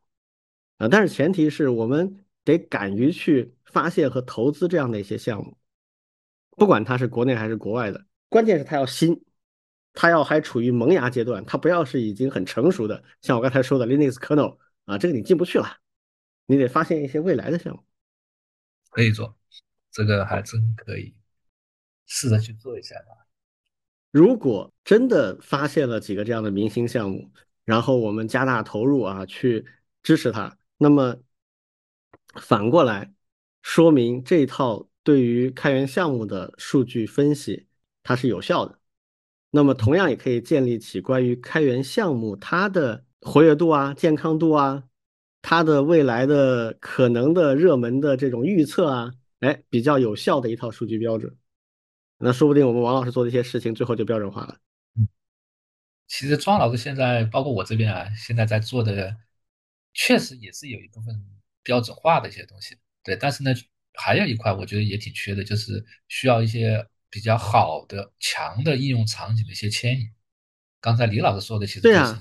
啊。但是前提是我们得敢于去发现和投资这样的一些项目，不管它是国内还是国外的，关键是它要新，它要还处于萌芽阶段，它不要是已经很成熟的，像我刚才说的 Linux kernel 啊，这个你进不去了。你得发现一些未来的项目，可以做，这个还真可以试着去做一下吧。如果真的发现了几个这样的明星项目，然后我们加大投入啊，去支持它，那么反过来说明这一套对于开源项目的数据分析它是有效的。那么同样也可以建立起关于开源项目它的活跃度啊、健康度啊。它的未来的可能的热门的这种预测啊，哎，比较有效的一套数据标准，那说不定我们王老师做的一些事情最后就标准化了。嗯，其实庄老师现在包括我这边啊，现在在做的确实也是有一部分标准化的一些东西，对。但是呢，还有一块我觉得也挺缺的，就是需要一些比较好的、强的应用场景的一些牵引。刚才李老师说的其实对啊，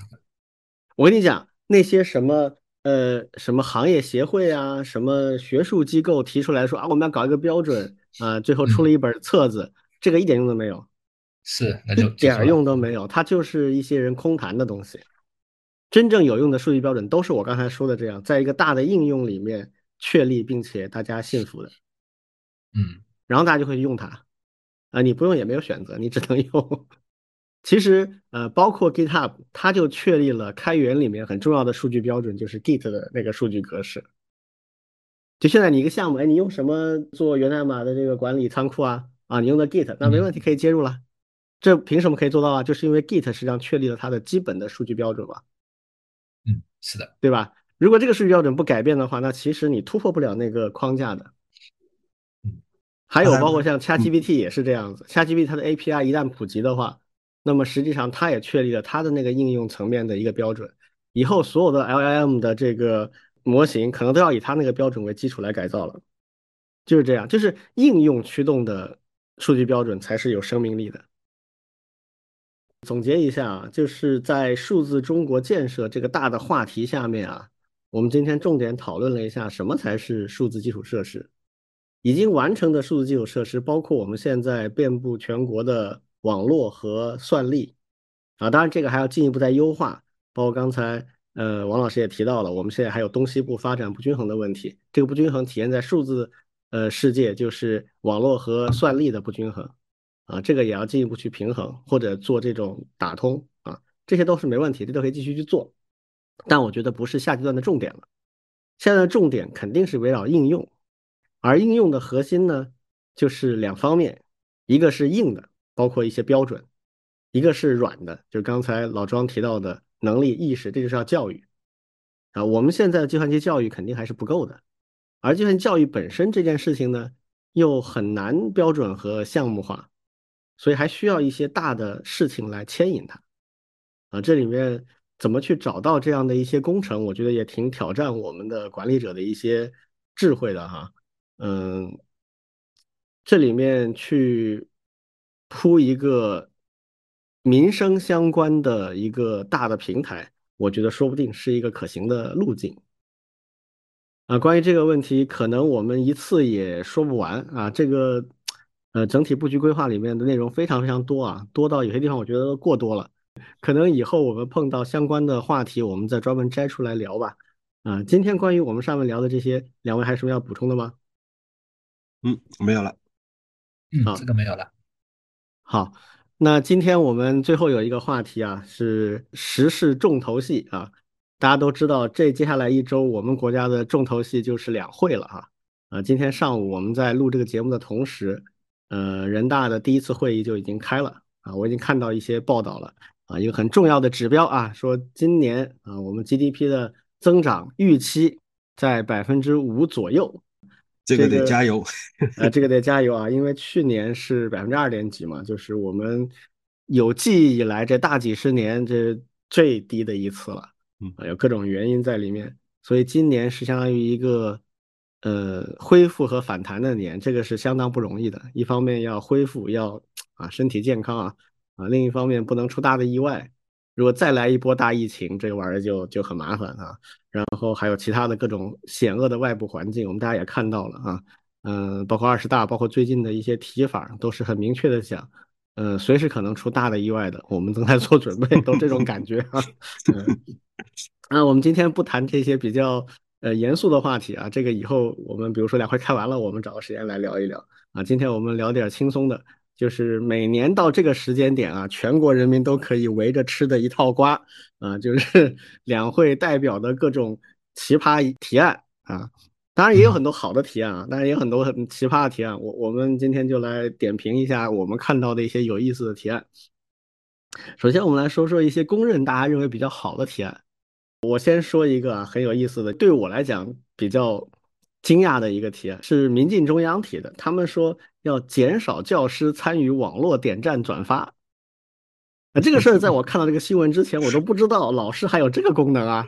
我跟你讲那些什么。呃，什么行业协会啊，什么学术机构提出来说啊，我们要搞一个标准啊，最后出了一本册子，这个一点用都没有，是，那就一点用都没有，它就是一些人空谈的东西。真正有用的数据标准都是我刚才说的这样，在一个大的应用里面确立并且大家信服的，嗯，然后大家就会用它，啊，你不用也没有选择，你只能用。其实，呃，包括 GitHub，它就确立了开源里面很重要的数据标准，就是 Git 的那个数据格式。就现在你一个项目，哎，你用什么做源代码的这个管理仓库啊？啊，你用的 Git，那没问题，可以接入了。这凭什么可以做到啊？就是因为 Git 实际上确立了它的基本的数据标准嘛。嗯，是的，对吧？如果这个数据标准不改变的话，那其实你突破不了那个框架的。嗯，还有包括像 ChatGPT 也是这样子，ChatGPT 它的 API 一旦普及的话。那么实际上，它也确立了它的那个应用层面的一个标准。以后所有的 LLM 的这个模型，可能都要以它那个标准为基础来改造了。就是这样，就是应用驱动的数据标准才是有生命力的。总结一下啊，就是在数字中国建设这个大的话题下面啊，我们今天重点讨论了一下什么才是数字基础设施。已经完成的数字基础设施，包括我们现在遍布全国的。网络和算力啊，当然这个还要进一步再优化。包括刚才呃王老师也提到了，我们现在还有东西部发展不均衡的问题。这个不均衡体现在数字呃世界，就是网络和算力的不均衡啊，这个也要进一步去平衡或者做这种打通啊，这些都是没问题，这都可以继续去做。但我觉得不是下阶段的重点了，现在的重点肯定是围绕应用，而应用的核心呢就是两方面，一个是硬的。包括一些标准，一个是软的，就刚才老庄提到的能力意识，这就是要教育啊。我们现在的计算机教育肯定还是不够的，而计算教育本身这件事情呢，又很难标准和项目化，所以还需要一些大的事情来牵引它啊。这里面怎么去找到这样的一些工程，我觉得也挺挑战我们的管理者的一些智慧的哈。嗯，这里面去。铺一个民生相关的一个大的平台，我觉得说不定是一个可行的路径。啊，关于这个问题，可能我们一次也说不完啊。这个呃，整体布局规划里面的内容非常非常多啊，多到有些地方我觉得过多了。可能以后我们碰到相关的话题，我们再专门摘出来聊吧。啊，今天关于我们上面聊的这些，两位还有什么要补充的吗？嗯，没有了。嗯，这个没有了。好，那今天我们最后有一个话题啊，是时事重头戏啊。大家都知道，这接下来一周我们国家的重头戏就是两会了哈。啊，今天上午我们在录这个节目的同时，呃，人大的第一次会议就已经开了啊。我已经看到一些报道了啊，一个很重要的指标啊，说今年啊，我们 GDP 的增长预期在百分之五左右。这个得加油，呃，这个得加油啊！因为去年是百分之二点几嘛，就是我们有记忆以来这大几十年这最低的一次了，嗯，有各种原因在里面，所以今年是相当于一个呃恢复和反弹的年，这个是相当不容易的。一方面要恢复，要啊身体健康啊啊，另一方面不能出大的意外。如果再来一波大疫情，这个玩意儿就就很麻烦啊。然后还有其他的各种险恶的外部环境，我们大家也看到了啊。嗯，包括二十大，包括最近的一些提法，都是很明确的讲，呃，随时可能出大的意外的，我们正在做准备，都这种感觉啊。嗯，那我们今天不谈这些比较呃严肃的话题啊，这个以后我们比如说两会开完了，我们找个时间来聊一聊啊。今天我们聊点轻松的，就是每年到这个时间点啊，全国人民都可以围着吃的一套瓜啊，就是 <laughs> 两会代表的各种奇葩提案啊。当然也有很多好的提案啊，当然也有很多很奇葩的提案。我我们今天就来点评一下我们看到的一些有意思的提案。首先，我们来说说一些公认大家认为比较好的提案。我先说一个，很有意思的，对我来讲比较惊讶的一个提案，是民进中央提的。他们说要减少教师参与网络点赞转发。啊，这个事儿在我看到这个新闻之前，我都不知道老师还有这个功能啊。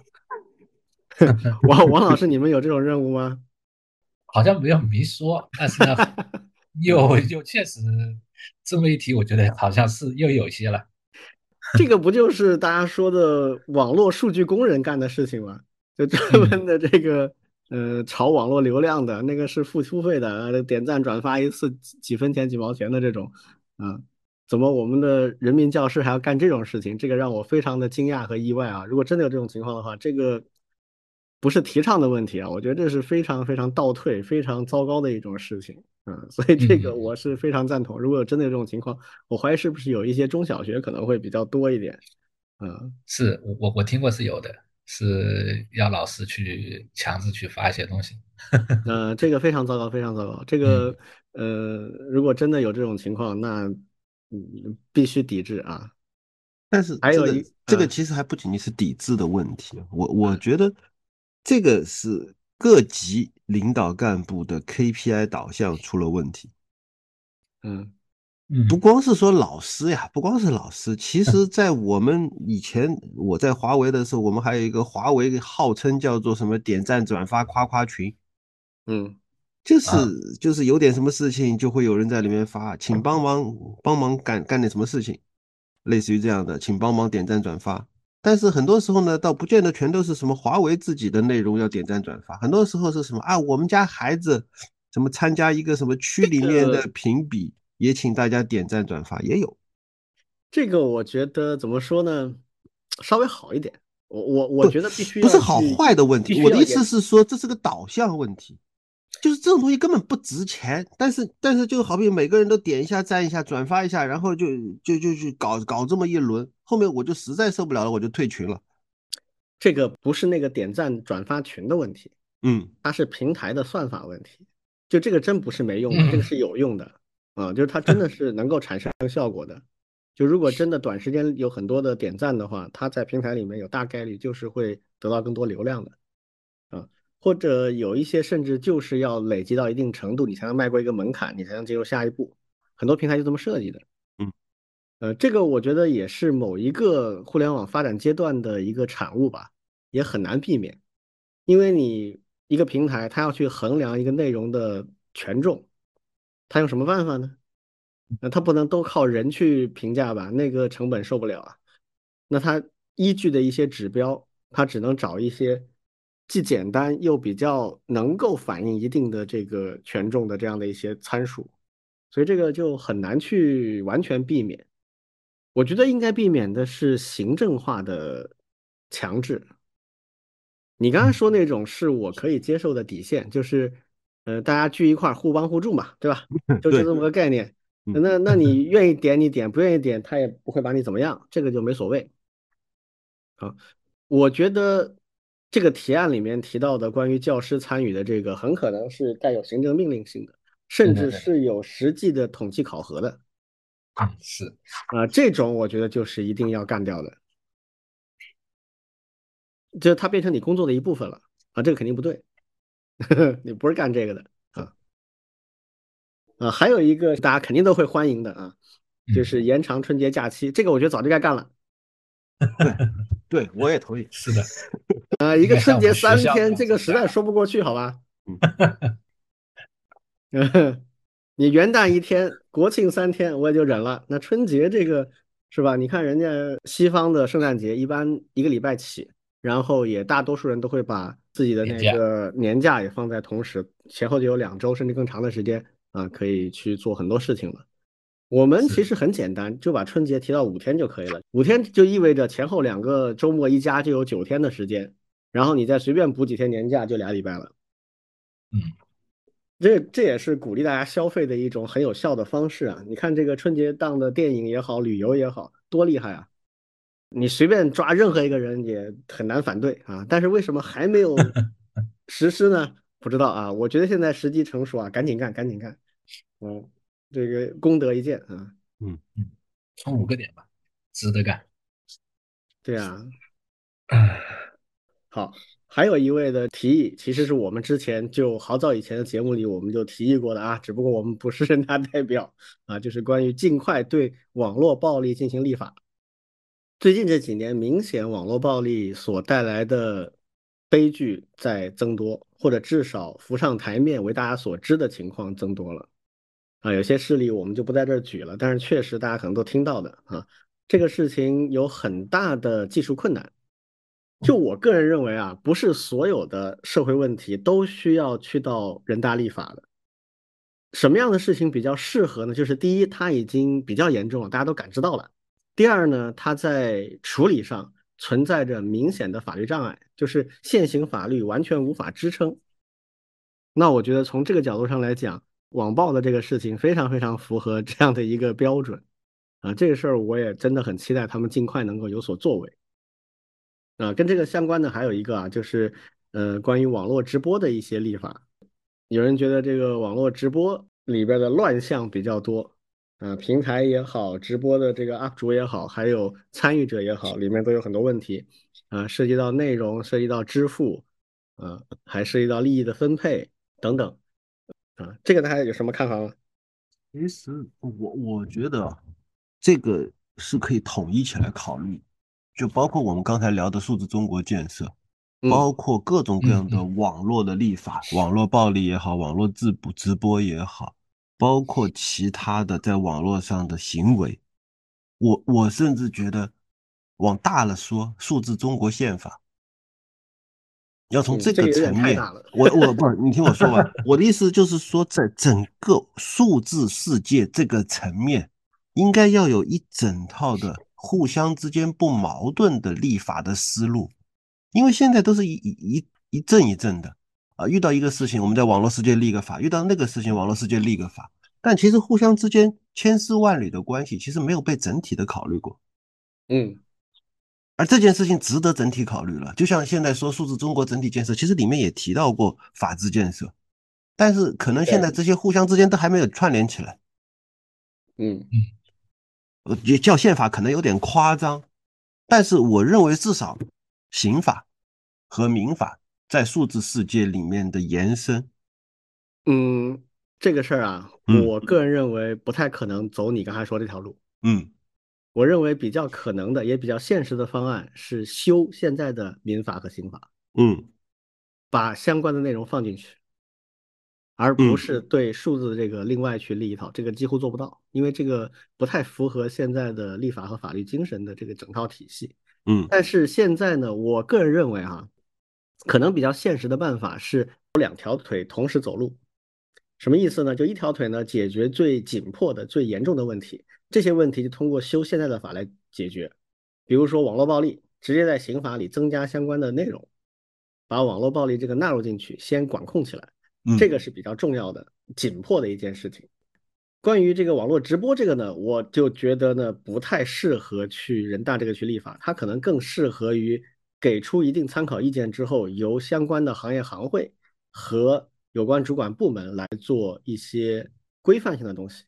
<laughs> 王王老师，你们有这种任务吗？<laughs> 好像没有没说，但是呢，<laughs> 有有确实这么一提，我觉得好像是又有些了。这个不就是大家说的网络数据工人干的事情吗？就专门的这个呃炒网络流量的那个是付付费的，点赞转发一次几分钱几毛钱的这种啊？怎么我们的人民教师还要干这种事情？这个让我非常的惊讶和意外啊！如果真的有这种情况的话，这个。不是提倡的问题啊，我觉得这是非常非常倒退、非常糟糕的一种事情，嗯，所以这个我是非常赞同。如果真的有这种情况，我怀疑是不是有一些中小学可能会比较多一点，嗯，是我我我听过是有的，是要老师去强制去发一些东西，<laughs> 嗯，这个非常糟糕，非常糟糕。这个呃，如果真的有这种情况，那嗯必须抵制啊。但是还有一这个其实还不仅仅是抵制的问题，我我觉得。这个是各级领导干部的 KPI 导向出了问题。嗯不光是说老师呀，不光是老师，其实，在我们以前我在华为的时候，我们还有一个华为号称叫做什么点赞转发夸夸群。嗯，就是就是有点什么事情，就会有人在里面发，请帮忙帮忙干干点什么事情，类似于这样的，请帮忙点赞转发。但是很多时候呢，倒不见得全都是什么华为自己的内容要点赞转发，很多时候是什么啊，我们家孩子什么参加一个什么区里面的评比，也请大家点赞转发，也有。这个我觉得怎么说呢，稍微好一点。我我我觉得必须不是好坏的问题，我的意思是说这是个导向问题。就是这种东西根本不值钱，但是但是就好比每个人都点一下赞一下转发一下，然后就就就去搞搞这么一轮，后面我就实在受不了了，我就退群了。这个不是那个点赞转发群的问题，嗯，它是平台的算法问题。就这个真不是没用的，这个是有用的啊，就是它真的是能够产生效果的。就如果真的短时间有很多的点赞的话，它在平台里面有大概率就是会得到更多流量的。或者有一些甚至就是要累积到一定程度，你才能迈过一个门槛，你才能进入下一步。很多平台就这么设计的。嗯，呃，这个我觉得也是某一个互联网发展阶段的一个产物吧，也很难避免。因为你一个平台，它要去衡量一个内容的权重，它用什么办法呢？那它不能都靠人去评价吧？那个成本受不了啊。那它依据的一些指标，它只能找一些。既简单又比较能够反映一定的这个权重的这样的一些参数，所以这个就很难去完全避免。我觉得应该避免的是行政化的强制。你刚才说那种是我可以接受的底线，就是呃大家聚一块互帮互助嘛，对吧？<laughs> 就就这么个概念。那那你愿意点你点，不愿意点他也不会把你怎么样，这个就没所谓。啊，我觉得。这个提案里面提到的关于教师参与的这个，很可能是带有行政命令性的，甚至是有实际的统计考核的。啊，是啊，这种我觉得就是一定要干掉的，就它变成你工作的一部分了啊，这个肯定不对，<laughs> 你不是干这个的啊啊，还有一个大家肯定都会欢迎的啊，就是延长春节假期，这个我觉得早就该干了。对，对我也同意。是的，<laughs> 呃，一个春节三天，这个实在说不过去，好吧？嗯，<laughs> 你元旦一天，国庆三天，我也就忍了。那春节这个是吧？你看人家西方的圣诞节一般一个礼拜起，然后也大多数人都会把自己的那个年假也放在同时，前后就有两周甚至更长的时间啊，可以去做很多事情了。我们其实很简单，就把春节提到五天就可以了。五天就意味着前后两个周末一加就有九天的时间，然后你再随便补几天年假，就俩礼拜了。嗯，这这也是鼓励大家消费的一种很有效的方式啊！你看这个春节档的电影也好，旅游也好多厉害啊！你随便抓任何一个人也很难反对啊。但是为什么还没有 <laughs> 实施呢？不知道啊。我觉得现在时机成熟啊，赶紧干，赶紧干。嗯。这个功德一件啊，嗯嗯，充五个点吧，值得干。对啊，好，还有一位的提议，其实是我们之前就好早以前的节目里我们就提议过的啊，只不过我们不是人大代表啊，就是关于尽快对网络暴力进行立法。最近这几年，明显网络暴力所带来的悲剧在增多，或者至少浮上台面为大家所知的情况增多了。啊，有些事例我们就不在这儿举了，但是确实大家可能都听到的啊，这个事情有很大的技术困难。就我个人认为啊，不是所有的社会问题都需要去到人大立法的。什么样的事情比较适合呢？就是第一，它已经比较严重了，大家都感知到了；第二呢，它在处理上存在着明显的法律障碍，就是现行法律完全无法支撑。那我觉得从这个角度上来讲，网暴的这个事情非常非常符合这样的一个标准啊，这个事儿我也真的很期待他们尽快能够有所作为啊。跟这个相关的还有一个啊，就是呃关于网络直播的一些立法。有人觉得这个网络直播里边的乱象比较多啊，平台也好，直播的这个 UP 主也好，还有参与者也好，里面都有很多问题啊，涉及到内容，涉及到支付啊，还涉及到利益的分配等等。啊，这个大家有什么看法吗？其实我我觉得这个是可以统一起来考虑，就包括我们刚才聊的数字中国建设，包括各种各样的网络的立法，网络暴力也好，网络自补直播也好，包括其他的在网络上的行为，我我甚至觉得往大了说，数字中国宪法。要从这个层面，我我不，你听我说完。<laughs> 我的意思就是说，在整个数字世界这个层面，应该要有一整套的互相之间不矛盾的立法的思路，因为现在都是一一一一阵一阵的啊。遇到一个事情，我们在网络世界立个法；遇到那个事情，网络世界立个法。但其实互相之间千丝万缕的关系，其实没有被整体的考虑过。嗯。而这件事情值得整体考虑了，就像现在说数字中国整体建设，其实里面也提到过法治建设，但是可能现在这些互相之间都还没有串联起来。嗯嗯，也叫宪法可能有点夸张，但是我认为至少刑法和民法在数字世界里面的延伸，嗯，这个事儿啊，我个人认为不太可能走你刚才说这条路。嗯。我认为比较可能的，也比较现实的方案是修现在的民法和刑法，嗯，把相关的内容放进去，而不是对数字这个另外去立一套，这个几乎做不到，因为这个不太符合现在的立法和法律精神的这个整套体系，嗯。但是现在呢，我个人认为啊，可能比较现实的办法是两条腿同时走路，什么意思呢？就一条腿呢，解决最紧迫的、最严重的问题。这些问题就通过修现在的法来解决，比如说网络暴力，直接在刑法里增加相关的内容，把网络暴力这个纳入进去，先管控起来，这个是比较重要的、紧迫的一件事情。关于这个网络直播这个呢，我就觉得呢不太适合去人大这个去立法，它可能更适合于给出一定参考意见之后，由相关的行业行会和有关主管部门来做一些规范性的东西。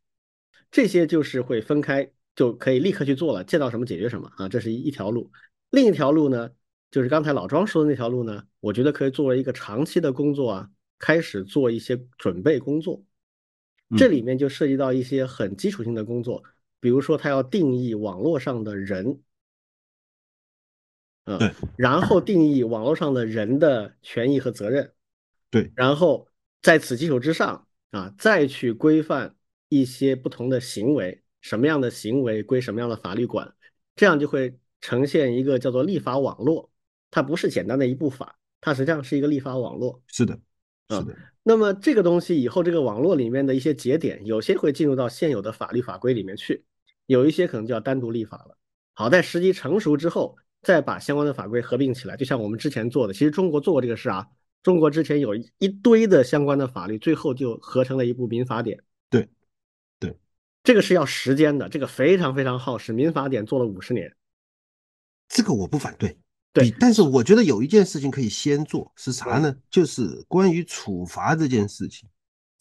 这些就是会分开，就可以立刻去做了，见到什么解决什么啊，这是一条路。另一条路呢，就是刚才老庄说的那条路呢，我觉得可以作为一个长期的工作啊，开始做一些准备工作。这里面就涉及到一些很基础性的工作，比如说他要定义网络上的人，嗯，对，然后定义网络上的人的权益和责任，对，然后在此基础之上啊，再去规范一些不同的行为，什么样的行为归什么样的法律管，这样就会呈现一个叫做立法网络，它不是简单的一部法，它实际上是一个立法网络。是的，是的。那么这个东西以后这个网络里面的一些节点，有些会进入到现有的法律法规里面去，有一些可能就要单独立法了。好，在时机成熟之后。再把相关的法规合并起来，就像我们之前做的，其实中国做过这个事啊。中国之前有一堆的相关的法律，最后就合成了一部民法典。这个是要时间的，这个非常非常耗时。民法典做了五十年，这个我不反对。对，但是我觉得有一件事情可以先做，是啥呢？就是关于处罚这件事情。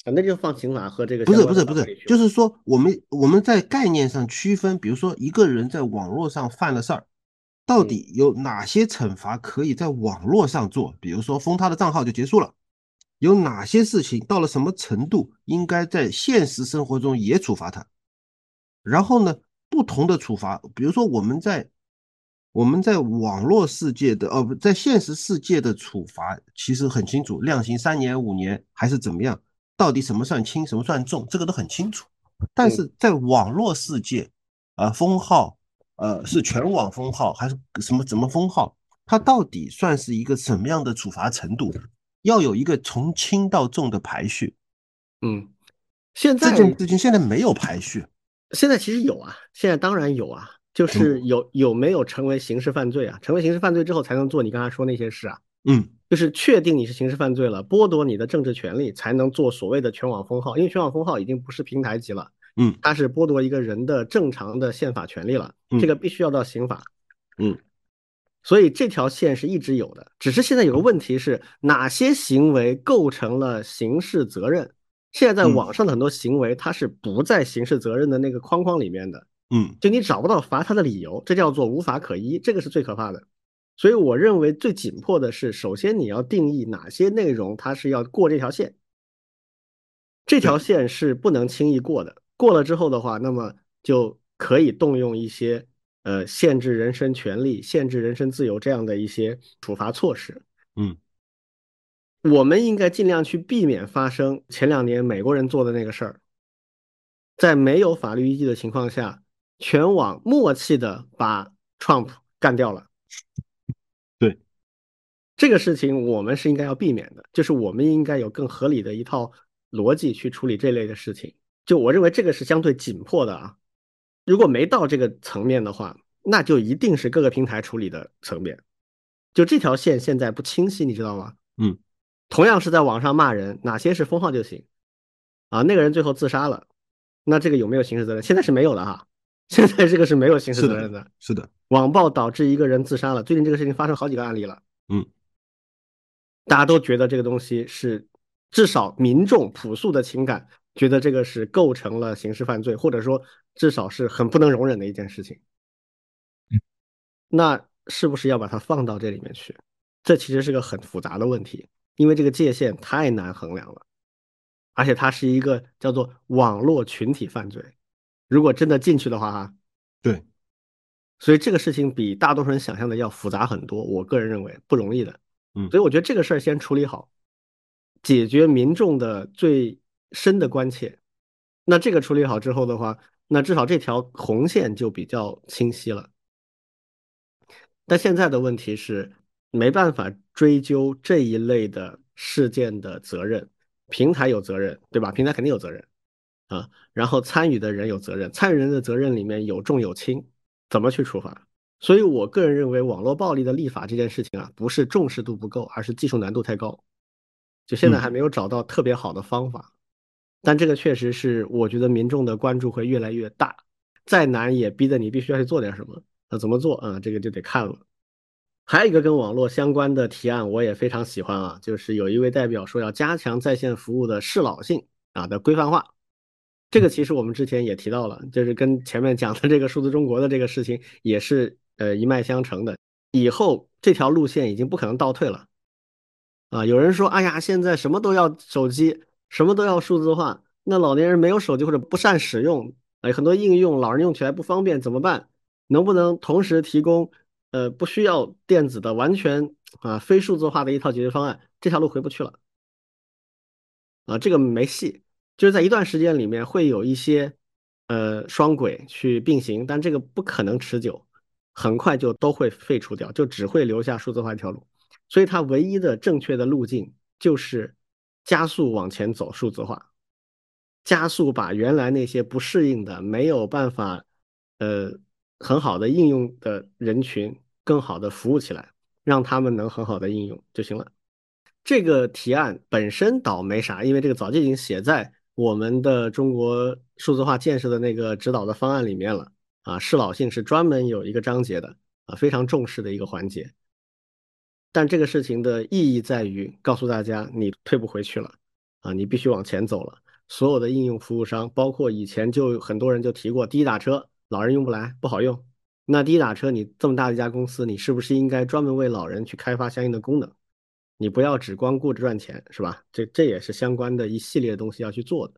啊，那就放刑法和这个不是不是不是，就是说我们我们在概念上区分，比如说一个人在网络上犯了事儿。到底有哪些惩罚可以在网络上做？比如说封他的账号就结束了。有哪些事情到了什么程度，应该在现实生活中也处罚他？然后呢，不同的处罚，比如说我们在我们在网络世界的呃不在现实世界的处罚其实很清楚，量刑三年五年还是怎么样？到底什么算轻，什么算重，这个都很清楚。但是在网络世界，啊封号。呃，是全网封号还是什么？怎么封号？它到底算是一个什么样的处罚程度？要有一个从轻到重的排序。嗯，现在这件事情现在没有排序。现在其实有啊，现在当然有啊，就是有有没有成为刑事犯罪啊？成为刑事犯罪之后才能做你刚才说那些事啊。嗯，就是确定你是刑事犯罪了，剥夺你的政治权利，才能做所谓的全网封号。因为全网封号已经不是平台级了。嗯，它是剥夺一个人的正常的宪法权利了，这个必须要到刑法。嗯，所以这条线是一直有的，只是现在有个问题是哪些行为构成了刑事责任？现在在网上的很多行为，它是不在刑事责任的那个框框里面的。嗯，就你找不到罚他的理由，这叫做无法可依，这个是最可怕的。所以我认为最紧迫的是，首先你要定义哪些内容它是要过这条线，这条线是不能轻易过的。过了之后的话，那么就可以动用一些呃限制人身权利、限制人身自由这样的一些处罚措施。嗯，我们应该尽量去避免发生前两年美国人做的那个事儿，在没有法律依据的情况下，全网默契的把 Trump 干掉了。对，这个事情我们是应该要避免的，就是我们应该有更合理的一套逻辑去处理这类的事情。就我认为这个是相对紧迫的啊，如果没到这个层面的话，那就一定是各个平台处理的层面。就这条线现在不清晰，你知道吗？嗯，同样是在网上骂人，哪些是封号就行啊？那个人最后自杀了，那这个有没有刑事责任？现在是没有的哈，现在这个是没有刑事责任的。是的，网暴导致一个人自杀了，最近这个事情发生好几个案例了。嗯，大家都觉得这个东西是至少民众朴素的情感。觉得这个是构成了刑事犯罪，或者说至少是很不能容忍的一件事情。那是不是要把它放到这里面去？这其实是个很复杂的问题，因为这个界限太难衡量了，而且它是一个叫做网络群体犯罪。如果真的进去的话，哈，对，所以这个事情比大多数人想象的要复杂很多。我个人认为不容易的。嗯，所以我觉得这个事儿先处理好，解决民众的最。深的关切，那这个处理好之后的话，那至少这条红线就比较清晰了。但现在的问题是，没办法追究这一类的事件的责任，平台有责任，对吧？平台肯定有责任啊。然后参与的人有责任，参与人的责任里面有重有轻，怎么去处罚？所以我个人认为，网络暴力的立法这件事情啊，不是重视度不够，而是技术难度太高，就现在还没有找到特别好的方法。但这个确实是，我觉得民众的关注会越来越大，再难也逼得你必须要去做点什么。那怎么做啊？这个就得看了。还有一个跟网络相关的提案，我也非常喜欢啊，就是有一位代表说要加强在线服务的适老性啊的规范化。这个其实我们之前也提到了，就是跟前面讲的这个数字中国的这个事情也是呃一脉相承的。以后这条路线已经不可能倒退了啊！有人说，哎呀，现在什么都要手机。什么都要数字化，那老年人没有手机或者不善使用，哎，很多应用老人用起来不方便怎么办？能不能同时提供呃不需要电子的完全啊非数字化的一套解决方案，这条路回不去了。啊，这个没戏，就是在一段时间里面会有一些呃双轨去并行，但这个不可能持久，很快就都会废除掉，就只会留下数字化一条路。所以它唯一的正确的路径就是加速往前走，数字化，加速把原来那些不适应的、没有办法呃很好的应用的人群，更好的服务起来，让他们能很好的应用就行了。这个提案本身倒没啥，因为这个早就已经写在我们的中国数字化建设的那个指导的方案里面了啊，适老性是专门有一个章节的啊，非常重视的一个环节。但这个事情的意义在于告诉大家，你退不回去了啊，你必须往前走了。所有的应用服务商，包括以前就很多人就提过滴滴打车，老人用不来，不好用。那滴滴打车，你这么大的一家公司，你是不是应该专门为老人去开发相应的功能？你不要只光顾着赚钱，是吧？这这也是相关的一系列东西要去做的。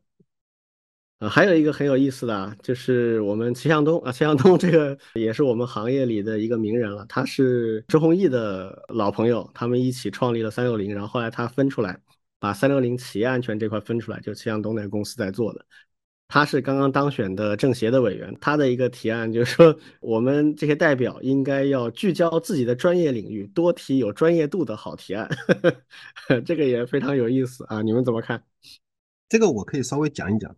啊，还有一个很有意思的啊，就是我们齐向东啊，齐向东这个也是我们行业里的一个名人了。他是周鸿祎的老朋友，他们一起创立了三六零，然后后来他分出来，把三六零企业安全这块分出来，就齐向东那个公司在做的。他是刚刚当选的政协的委员，他的一个提案就是说，我们这些代表应该要聚焦自己的专业领域，多提有专业度的好提案。<laughs> 这个也非常有意思啊，你们怎么看？这个我可以稍微讲一讲，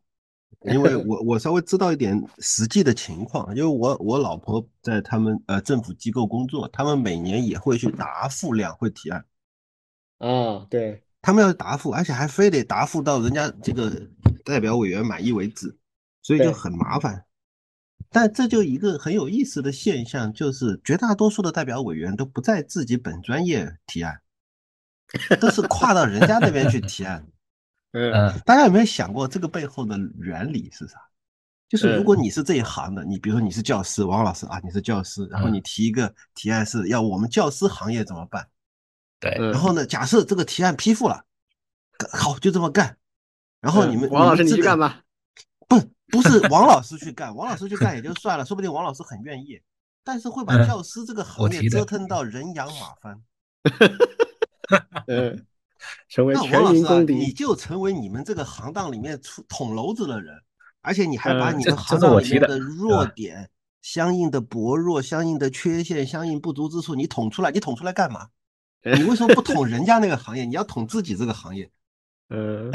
因为 <laughs> 我我稍微知道一点实际的情况，因为我我老婆在他们呃政府机构工作，他们每年也会去答复两会提案。啊，对。他们要答复，而且还非得答复到人家这个代表委员满意为止，所以就很麻烦。但这就一个很有意思的现象，就是绝大多数的代表委员都不在自己本专业提案，都是跨到人家那边去提案。嗯，大家有没有想过这个背后的原理是啥？就是如果你是这一行的，你比如说你是教师，王老师啊，你是教师，然后你提一个提案是要我们教师行业怎么办？对，然后呢？假设这个提案批复了，好，就这么干。然后你们王老师你去干吧。不，不是王老师去干，王老师去干也就算了，说不定王老师很愿意。但是会把教师这个行业折腾到人仰马翻。<laughs> 嗯，<laughs> 成为全民公敌，你就成为你们这个行当里面出捅娄子的人，而且你还把你们行当里面的弱点、相应的薄弱、相应的缺陷、相应不足之处，你捅出来，你捅出来干嘛？<laughs> 你为什么不捅人家那个行业？你要捅自己这个行业？<laughs> 呃，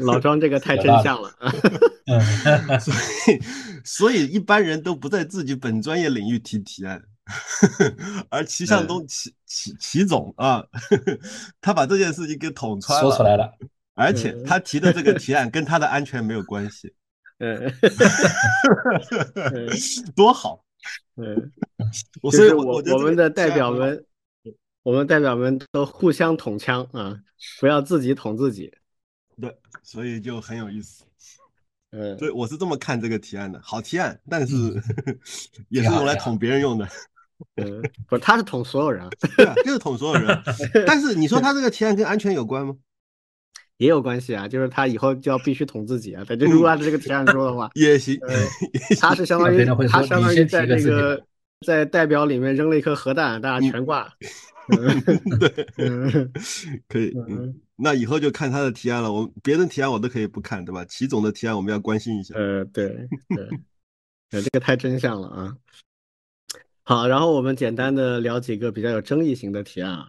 老庄这个太真相了。所以，所以一般人都不在自己本专业领域提提案，<laughs> 而齐向东齐齐齐总啊，<laughs> 他把这件事情给捅穿了，说出来了。而且他提的这个提案跟他的安全没有关系。<laughs> 嗯，多好。嗯，所以我我们的代表们。我们代表们都互相捅枪啊，不要自己捅自己。对，所以就很有意思。嗯，对，我是这么看这个提案的，好提案，但是也是用来捅别人用的。嗯，<laughs> 不，他是捅所有人，<laughs> 对啊，就是捅所有人。<laughs> 但是你说他这个提案跟安全有关吗？也有关系啊，就是他以后就要必须捅自己啊。他就如果按照这个提案说的话，也行。他是相当于他相当于在那个在代表里面扔了一颗核弹，大家全挂。对，可以。嗯，那以后就看他的提案了。我别人提案我都可以不看，对吧？齐总的提案我们要关心一下。呃，对对，呃，这个太真相了啊。好，然后我们简单的聊几个比较有争议型的提案啊。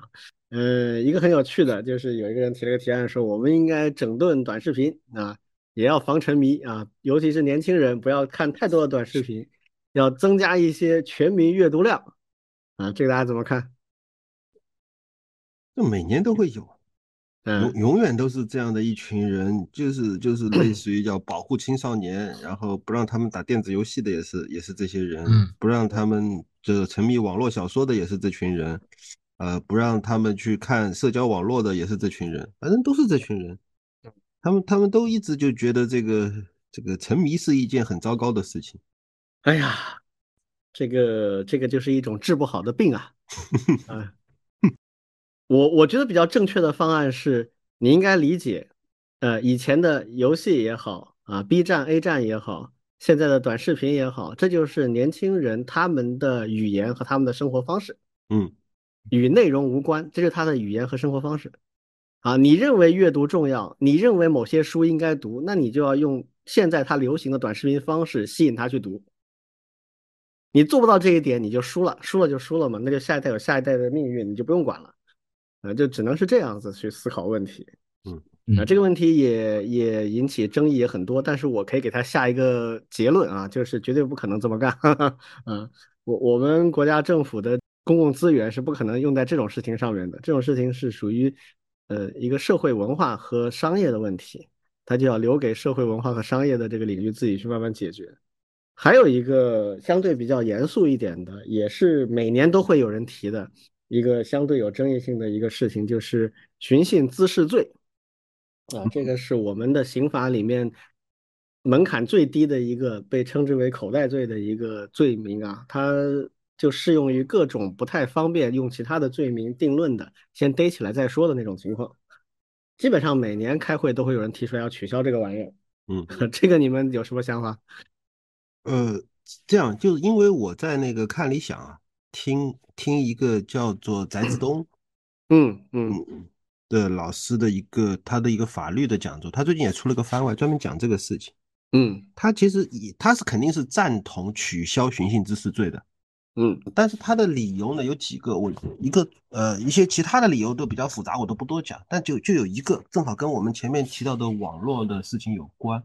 嗯，一个很有趣的，就是有一个人提了个提案，说我们应该整顿短视频啊，也要防沉迷啊，尤其是年轻人不要看太多的短视频，要增加一些全民阅读量啊。这个大家怎么看？每年都会有，<laughs> 永永远都是这样的一群人，就是就是 <clears throat> 类似于叫保护青少年，然后不让他们打电子游戏的也是也是这些人，不让他们这沉迷网络小说的也是这群人，呃，不让他们去看社交网络的也是这群人，反正都是这群人，他们他们都一直就觉得这个这个沉迷是一件很糟糕的事情。哎呀，这个这个就是一种治不好的病啊，<laughs> 啊。我我觉得比较正确的方案是，你应该理解，呃，以前的游戏也好啊，B 站、A 站也好，现在的短视频也好，这就是年轻人他们的语言和他们的生活方式。嗯，与内容无关，这是他的语言和生活方式。啊，你认为阅读重要，你认为某些书应该读，那你就要用现在他流行的短视频方式吸引他去读。你做不到这一点，你就输了，输了就输了嘛，那就下一代有下一代的命运，你就不用管了。啊，就只能是这样子去思考问题。嗯。啊，这个问题也也引起争议也很多，但是我可以给他下一个结论啊，就是绝对不可能这么干。嗯，<laughs> 我我们国家政府的公共资源是不可能用在这种事情上面的，这种事情是属于呃一个社会文化和商业的问题，它就要留给社会文化和商业的这个领域自己去慢慢解决。还有一个相对比较严肃一点的，也是每年都会有人提的一个相对有争议性的一个事情，就是寻衅滋事罪。<laughs> 啊，这 <laughs> 个是我们的刑法里面门槛最低的一个，被称之为口袋罪的一个罪名啊，它就适用于各种不太方便用其他的罪名定论的，先逮起来再说的那种情况。基本上每年开会都会有人提出来要取消这个玩意儿。嗯，<laughs> 这个你们有什么想法？呃，这样就是因为我在那个看理想啊，听听一个叫做翟志东，嗯嗯嗯。的老师的一个他的一个法律的讲座，他最近也出了个番外，专门讲这个事情。嗯，他其实以他是肯定是赞同取消寻衅滋事罪的。嗯，但是他的理由呢有几个，我一个呃一些其他的理由都比较复杂，我都不多讲。但就就有一个正好跟我们前面提到的网络的事情有关，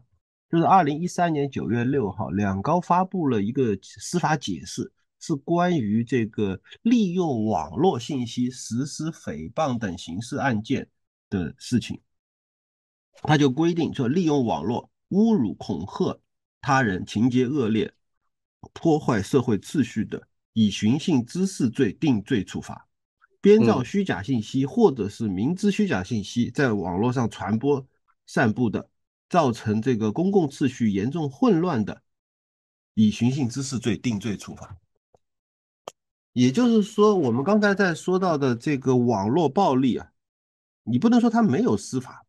就是二零一三年九月六号，两高发布了一个司法解释。是关于这个利用网络信息实施诽谤等刑事案件的事情，他就规定说，利用网络侮辱、恐吓他人，情节恶劣、破坏社会秩序的，以寻衅滋事罪定罪处罚；编造虚假信息或者是明知虚假信息在网络上传播、散布的，造成这个公共秩序严重混乱的，以寻衅滋事罪定罪处罚。也就是说，我们刚才在说到的这个网络暴力啊，你不能说它没有司法，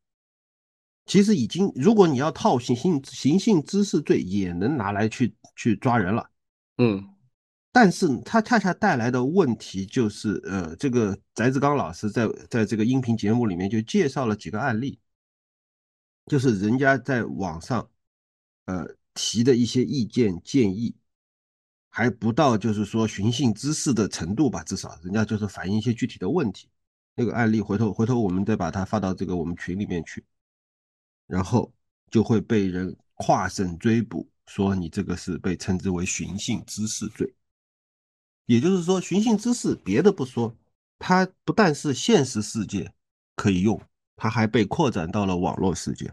其实已经，如果你要套行性行性滋事罪，也能拿来去去抓人了，嗯，但是它恰恰带来的问题就是，呃，这个翟志刚老师在在这个音频节目里面就介绍了几个案例，就是人家在网上，呃提的一些意见建议。还不到就是说寻衅滋事的程度吧，至少人家就是反映一些具体的问题。那个案例回头回头我们再把它发到这个我们群里面去，然后就会被人跨省追捕，说你这个是被称之为寻衅滋事罪。也就是说，寻衅滋事别的不说，它不但是现实世界可以用，它还被扩展到了网络世界。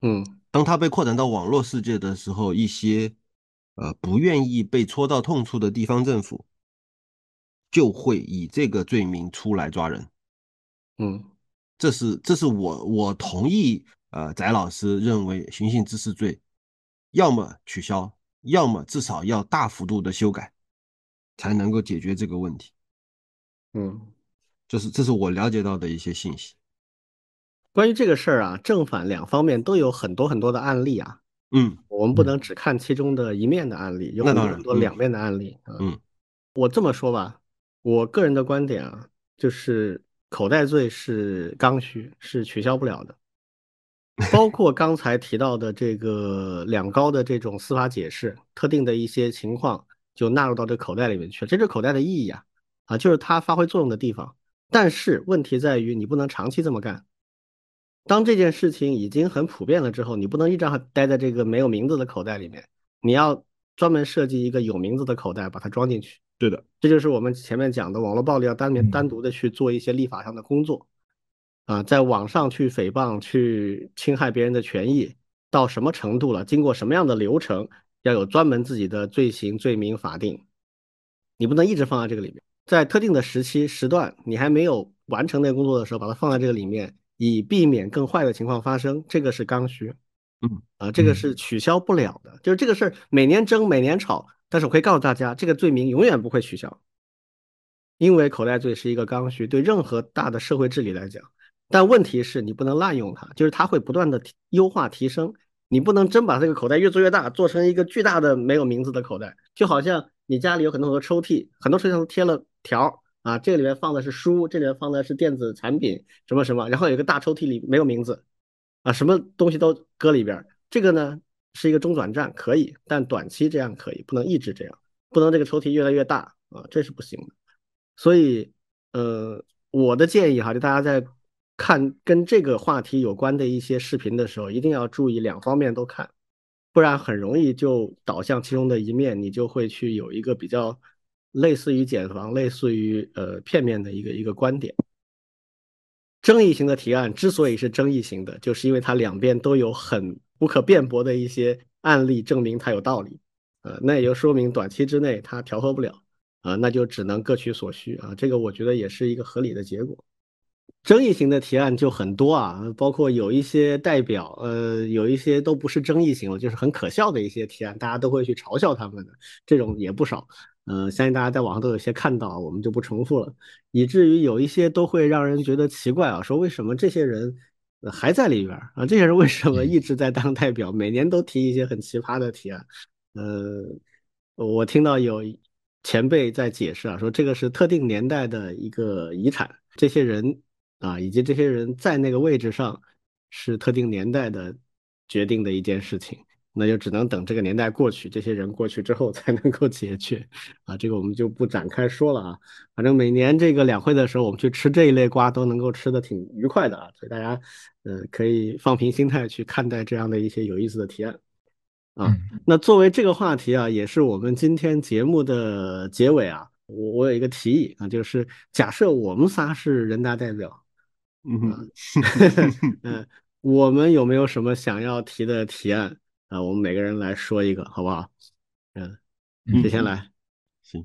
嗯，当它被扩展到网络世界的时候，一些。呃，不愿意被戳到痛处的地方政府，就会以这个罪名出来抓人。嗯，这是这是我我同意。呃，翟老师认为寻衅滋事罪，要么取消，要么至少要大幅度的修改，才能够解决这个问题。嗯，就是这是我了解到的一些信息。关于这个事儿啊，正反两方面都有很多很多的案例啊。嗯，我们不能只看其中的一面的案例，有很多很多两面的案例。嗯，我这么说吧，我个人的观点啊，就是口袋罪是刚需，是取消不了的。<laughs> 包括刚才提到的这个两高的这种司法解释，特定的一些情况就纳入到这口袋里面去了。这是口袋的意义啊，啊，就是它发挥作用的地方。但是问题在于，你不能长期这么干。当这件事情已经很普遍了之后，你不能一直待在这个没有名字的口袋里面，你要专门设计一个有名字的口袋，把它装进去。对的，这就是我们前面讲的网络暴力要单面单独的去做一些立法上的工作啊，在网上去诽谤、去侵害别人的权益到什么程度了？经过什么样的流程？要有专门自己的罪行罪名法定，你不能一直放在这个里面，在特定的时期时段，你还没有完成那个工作的时候，把它放在这个里面。以避免更坏的情况发生，这个是刚需，嗯啊，这个是。取消不了的，就是这个事儿每年争每年吵，但是我可以告诉大家，这个罪名永远不会取消，因为口袋罪是一个刚需，对任何大的社会治理来讲，但问题是你不能滥用它，就是它会不断的优化提升，你不能真把这个口袋越做越大，做成一个巨大的没有名字的口袋，就好像你家里有很多很多抽屉，很多抽屉上都贴了条啊，这里面放的是书，这里面放的是电子产品什么什么，然后有个大抽屉里没有名字啊，什么东西都搁里边，这个呢是一个中转站，可以，但短期这样可以，不能一直这样，不能这个抽屉越来越大啊，这是不行的。所以，呃，我的建议哈，就大家在看跟这个话题有关的一些视频的时候，一定要注意两方面都看，不然很容易就导向其中的一面，你就会去有一个比较类似于减房、类似于呃片面的一个一个观点。争议型的提案之所以是争议型的，就是因为它两边都有很不可辩驳的一些案例证明它有道理，呃，那也就说明短期之内它调和不了。啊，那就只能各取所需啊，这个我觉得也是一个合理的结果。争议型的提案就很多啊，包括有一些代表，呃，有一些都不是争议型了，就是很可笑的一些提案，大家都会去嘲笑他们的这种也不少。嗯，相信大家在网上都有些看到，我们就不重复了。以至于有一些都会让人觉得奇怪啊，说为什么这些人还在里边啊？这些人为什么一直在当代表，每年都提一些很奇葩的提案？呃，我听到有。前辈在解释啊，说这个是特定年代的一个遗产，这些人啊，以及这些人在那个位置上是特定年代的决定的一件事情，那就只能等这个年代过去，这些人过去之后才能够解决啊。这个我们就不展开说了啊。反正每年这个两会的时候，我们去吃这一类瓜都能够吃的挺愉快的啊，所以大家呃可以放平心态去看待这样的一些有意思的提案。啊，那作为这个话题啊，也是我们今天节目的结尾啊。我我有一个提议啊，就是假设我们仨是人大代表，嗯嗯，<laughs> 我们有没有什么想要提的提案啊？我们每个人来说一个，好不好？嗯，谁先来？行，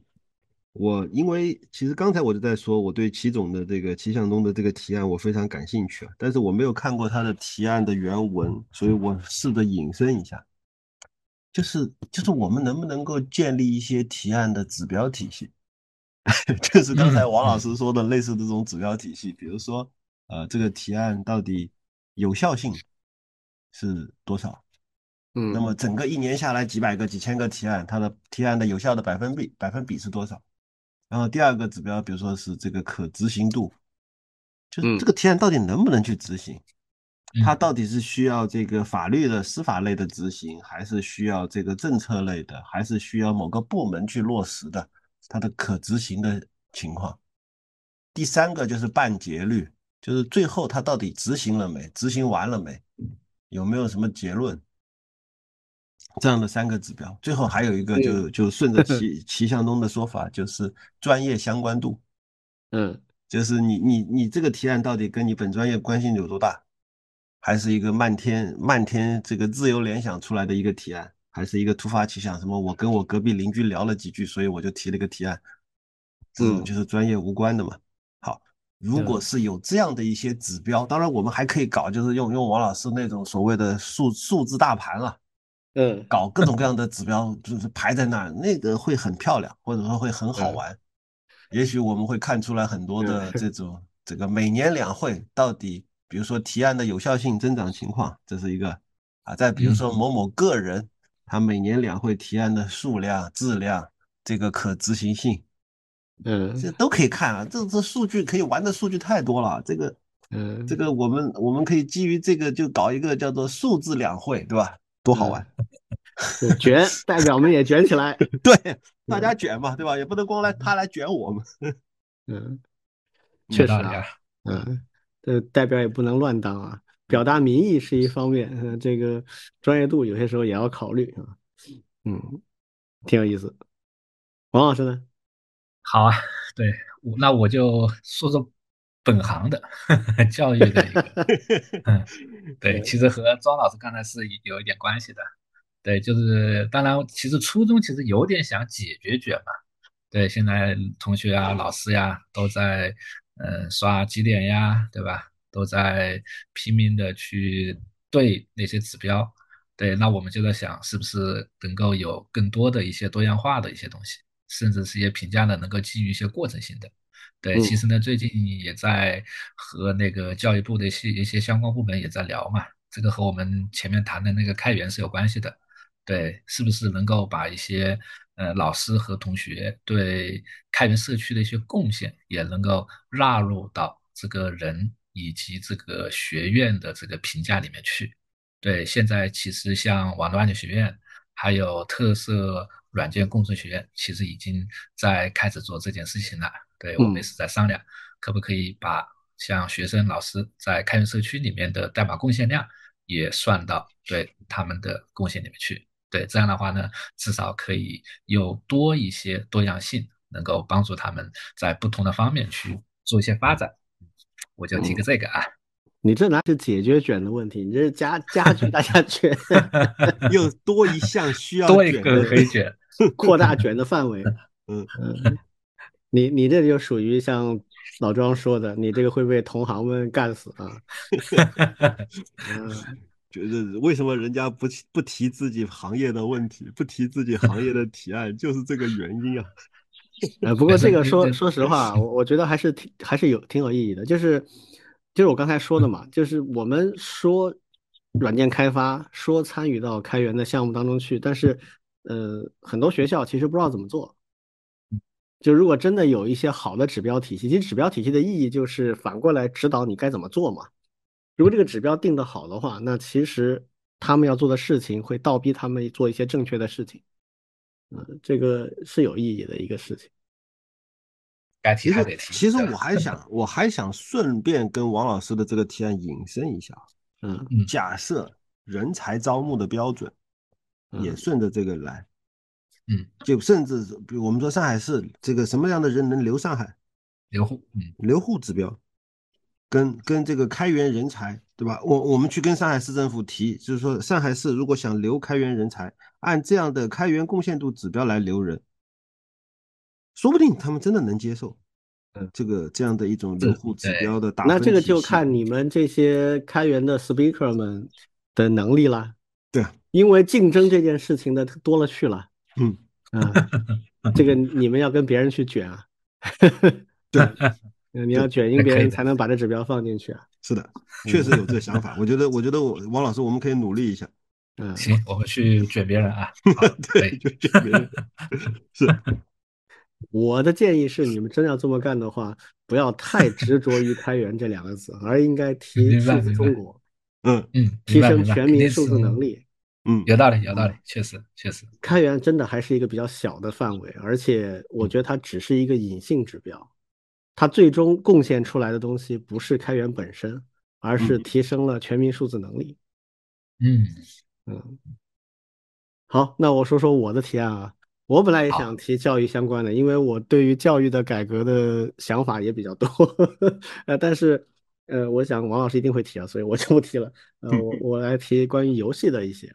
我因为其实刚才我就在说，我对齐总的这个齐向东的这个提案我非常感兴趣啊，但是我没有看过他的提案的原文，所以我试着引申一下。就是就是我们能不能够建立一些提案的指标体系？<laughs> 就是刚才王老师说的类似这种指标体系，比如说，呃，这个提案到底有效性是多少？嗯，那么整个一年下来几百个、几千个提案，它的提案的有效的百分比百分比是多少？然后第二个指标，比如说是这个可执行度，就是这个提案到底能不能去执行？它到底是需要这个法律的司法类的执行，还是需要这个政策类的，还是需要某个部门去落实的？它的可执行的情况。第三个就是办结率，就是最后它到底执行了没？执行完了没？有没有什么结论？这样的三个指标。最后还有一个，就就顺着齐齐向东的说法，就是专业相关度。嗯，就是你你你这个提案到底跟你本专业关系有多大？还是一个漫天漫天这个自由联想出来的一个提案，还是一个突发奇想？什么？我跟我隔壁邻居聊了几句，所以我就提了个提案。这种就是专业无关的嘛。好，如果是有这样的一些指标，当然我们还可以搞，就是用用王老师那种所谓的数数字大盘了。嗯，搞各种各样的指标，就是排在那儿，那个会很漂亮，或者说会很好玩。也许我们会看出来很多的 <laughs> 这种这个每年两会到底。比如说提案的有效性增长情况，这是一个啊。再比如说某某个人，他每年两会提案的数量、质量，这个可执行性，嗯，这都可以看啊。这这数据可以玩的数据太多了。这个，嗯，这个我们我们可以基于这个就搞一个叫做数字两会，对吧？多好玩！<laughs> 卷代表们也卷起来，<laughs> 对，大家卷嘛，对吧？也不能光来他来卷我们。<laughs> 嗯，确实啊，嗯。这，代表也不能乱当啊，表达民意是一方面，嗯，这个专业度有些时候也要考虑啊，嗯，挺有意思。王老师呢？好啊，对，那我就说说本行的 <laughs> 教育的一个，<laughs> 嗯，对，其实和庄老师刚才是有一点关系的，对，就是当然，其实初中其实有点想解决卷嘛，对，现在同学啊、老师呀都在。嗯，刷绩点呀，对吧？都在拼命的去对那些指标，对，那我们就在想，是不是能够有更多的一些多样化的一些东西，甚至是一些评价的能够基于一些过程性的。对，其实呢，最近也在和那个教育部的一些一些相关部门也在聊嘛，这个和我们前面谈的那个开源是有关系的。对，是不是能够把一些呃老师和同学对开源社区的一些贡献，也能够纳入到这个人以及这个学院的这个评价里面去？对，现在其实像网络安全学院，还有特色软件工程学院，其实已经在开始做这件事情了。对我们也是在商量，可不可以把像学生、老师在开源社区里面的代码贡献量也算到对他们的贡献里面去？对，这样的话呢，至少可以有多一些多样性，能够帮助他们在不同的方面去做一些发展。我就提个这个啊。你这哪是解决卷的问题，你这是加加 <laughs> 剧大家卷，<laughs> 又多一项需要多一个可以卷，扩大卷的范围。嗯嗯，你你这就属于像老庄说的，你这个会被同行们干死啊。<laughs> 嗯。觉得为什么人家不不提自己行业的问题，不提自己行业的提案，就是这个原因啊。呃，不过这个 <laughs> 说说实话，我我觉得还是挺还是有挺有意义的，就是就是我刚才说的嘛，就是我们说软件开发，说参与到开源的项目当中去，但是呃，很多学校其实不知道怎么做。就如果真的有一些好的指标体系，其实指标体系的意义就是反过来指导你该怎么做嘛。如果这个指标定的好的话，那其实他们要做的事情会倒逼他们做一些正确的事情，嗯，这个是有意义的一个事情。该提还得提。其实我还想，我还想顺便跟王老师的这个提案引申一下，嗯，假设人才招募的标准也顺着这个来，嗯，就甚至比如我们说上海市这个什么样的人能留上海，留户，嗯，留户指标。跟跟这个开源人才，对吧？我我们去跟上海市政府提，就是说上海市如果想留开源人才，按这样的开源贡献度指标来留人，说不定他们真的能接受。嗯，这个这样的一种留户指标的打分那这个就看你们这些开源的 speaker 们的能力了。对，因为竞争这件事情的多了去了。嗯啊，<laughs> 这个你们要跟别人去卷啊。<laughs> 对。<laughs> 你要卷赢别人才能把这指标放进去啊！是的，确实有这个想法。我觉得，我觉得我王老师，我们可以努力一下。嗯，行，我们去卷别人啊。对，就卷别人。是。我的建议是，你们真要这么干的话，不要太执着于“开源”这两个字，而应该提数字中国。嗯嗯，提升全民数字能力。嗯，有道理，有道理，确实确实。开源真的还是一个比较小的范围，而且我觉得它只是一个隐性指标。它最终贡献出来的东西不是开源本身，而是提升了全民数字能力。嗯嗯，好，那我说说我的提案啊。我本来也想提教育相关的，因为我对于教育的改革的想法也比较多。<laughs> 呃，但是呃，我想王老师一定会提啊，所以我就不提了。呃，我 <laughs> 我来提关于游戏的一些，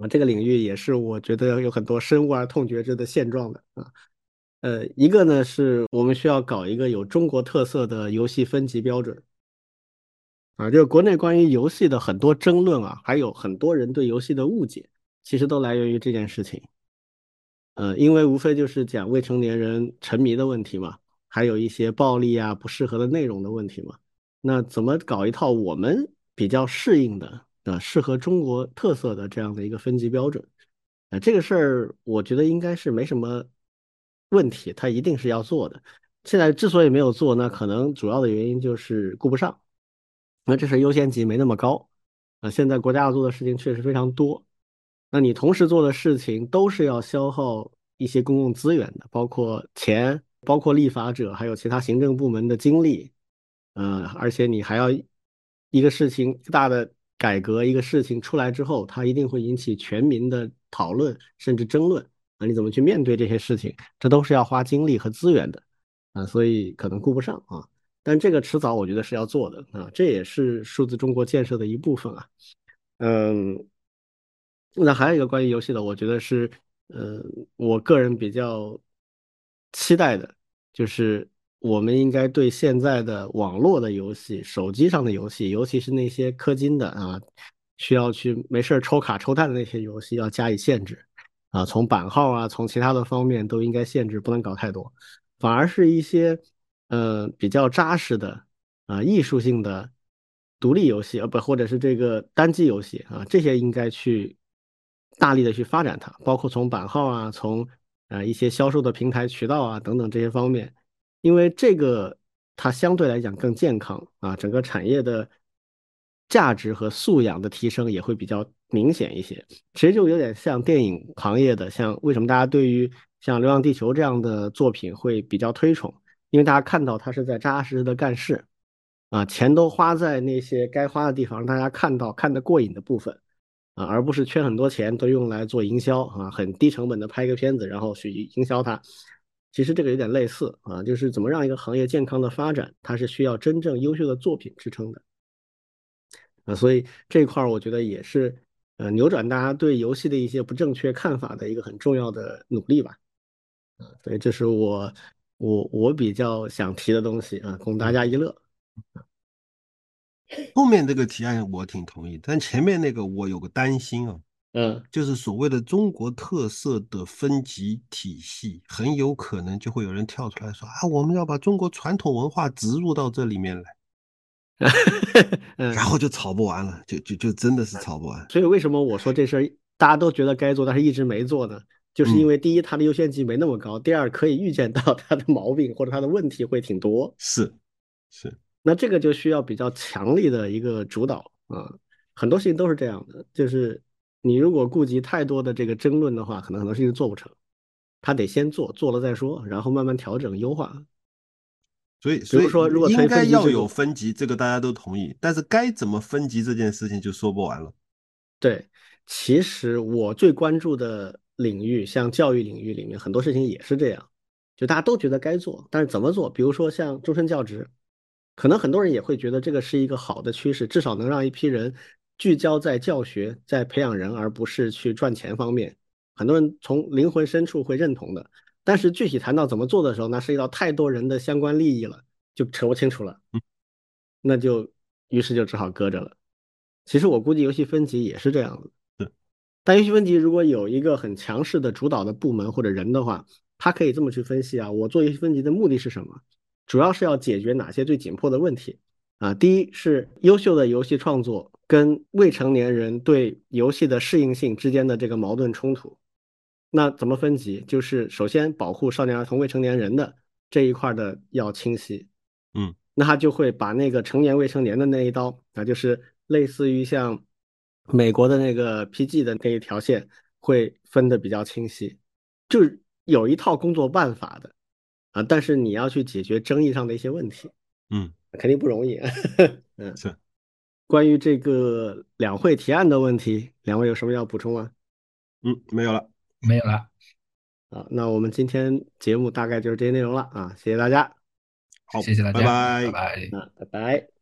啊，这个领域也是我觉得有很多深恶而痛绝之的现状的啊。呃，一个呢是我们需要搞一个有中国特色的游戏分级标准，啊，就是国内关于游戏的很多争论啊，还有很多人对游戏的误解，其实都来源于这件事情。呃，因为无非就是讲未成年人沉迷的问题嘛，还有一些暴力啊、不适合的内容的问题嘛。那怎么搞一套我们比较适应的、呃，适合中国特色的这样的一个分级标准？啊，这个事儿我觉得应该是没什么。问题他一定是要做的，现在之所以没有做，那可能主要的原因就是顾不上，那这是优先级没那么高啊。现在国家要做的事情确实非常多，那你同时做的事情都是要消耗一些公共资源的，包括钱，包括立法者还有其他行政部门的精力，嗯，而且你还要一个事情大的改革，一个事情出来之后，它一定会引起全民的讨论甚至争论。啊你怎么去面对这些事情？这都是要花精力和资源的，啊，所以可能顾不上啊。但这个迟早我觉得是要做的啊，这也是数字中国建设的一部分啊。嗯，那还有一个关于游戏的，我觉得是，呃，我个人比较期待的，就是我们应该对现在的网络的游戏、手机上的游戏，尤其是那些氪金的啊，需要去没事抽卡抽蛋的那些游戏，要加以限制。啊，从版号啊，从其他的方面都应该限制，不能搞太多，反而是一些呃比较扎实的啊艺术性的独立游戏，呃不，或者是这个单机游戏啊，这些应该去大力的去发展它，包括从版号啊，从呃一些销售的平台渠道啊等等这些方面，因为这个它相对来讲更健康啊，整个产业的价值和素养的提升也会比较明显一些。其实就有点像电影行业的，像为什么大家对于像《流浪地球》这样的作品会比较推崇，因为大家看到它是在扎扎实实的干事。啊，钱都花在那些该花的地方，让大家看到看得过瘾的部分啊，而不是缺很多钱都用来做营销啊，很低成本的拍个片子，然后去营销它。其实这个有点类似啊，就是怎么让一个行业健康的发展，它是需要真正优秀的作品支撑的啊，所以这一块儿我觉得也是呃扭转大家对游戏的一些不正确看法的一个很重要的努力吧。所以这是我我我比较想提的东西啊，供大家一乐。后面这个提案我挺同意，但前面那个我有个担心啊，嗯，就是所谓的中国特色的分级体系，很有可能就会有人跳出来说啊，我们要把中国传统文化植入到这里面来，<laughs> 然后就吵不完了，就就就真的是吵不完。所以为什么我说这事儿大家都觉得该做，但是一直没做呢？就是因为第一，它的优先级没那么高；第二，可以预见到它的毛病或者它的问题会挺多。是，是。那这个就需要比较强力的一个主导啊，很多事情都是这样的，就是你如果顾及太多的这个争论的话，可能很多事情做不成，他得先做，做了再说，然后慢慢调整优化。所以，所以说，如果应该要有分级，这个大家都同意，但是该怎么分级这件事情就说不完了。对，其实我最关注的领域，像教育领域里面很多事情也是这样，就大家都觉得该做，但是怎么做？比如说像终身教职。可能很多人也会觉得这个是一个好的趋势，至少能让一批人聚焦在教学、在培养人，而不是去赚钱方面。很多人从灵魂深处会认同的，但是具体谈到怎么做的时候，那涉及到太多人的相关利益了，就扯不清楚了。那就于是就只好搁着了。其实我估计游戏分级也是这样的。但游戏分级如果有一个很强势的主导的部门或者人的话，他可以这么去分析啊，我做游戏分级的目的是什么？主要是要解决哪些最紧迫的问题啊？第一是优秀的游戏创作跟未成年人对游戏的适应性之间的这个矛盾冲突。那怎么分级？就是首先保护少年儿童、未成年人的这一块的要清晰。嗯，那他就会把那个成年未成年的那一刀，啊，就是类似于像美国的那个 PG 的那一条线，会分的比较清晰，就有一套工作办法的。啊！但是你要去解决争议上的一些问题，嗯，肯定不容易。<laughs> 嗯，是。关于这个两会提案的问题，两位有什么要补充吗？嗯，没有了，没有了。啊，那我们今天节目大概就是这些内容了啊！谢谢大家。好，谢谢大家，拜拜，拜拜。啊，拜拜。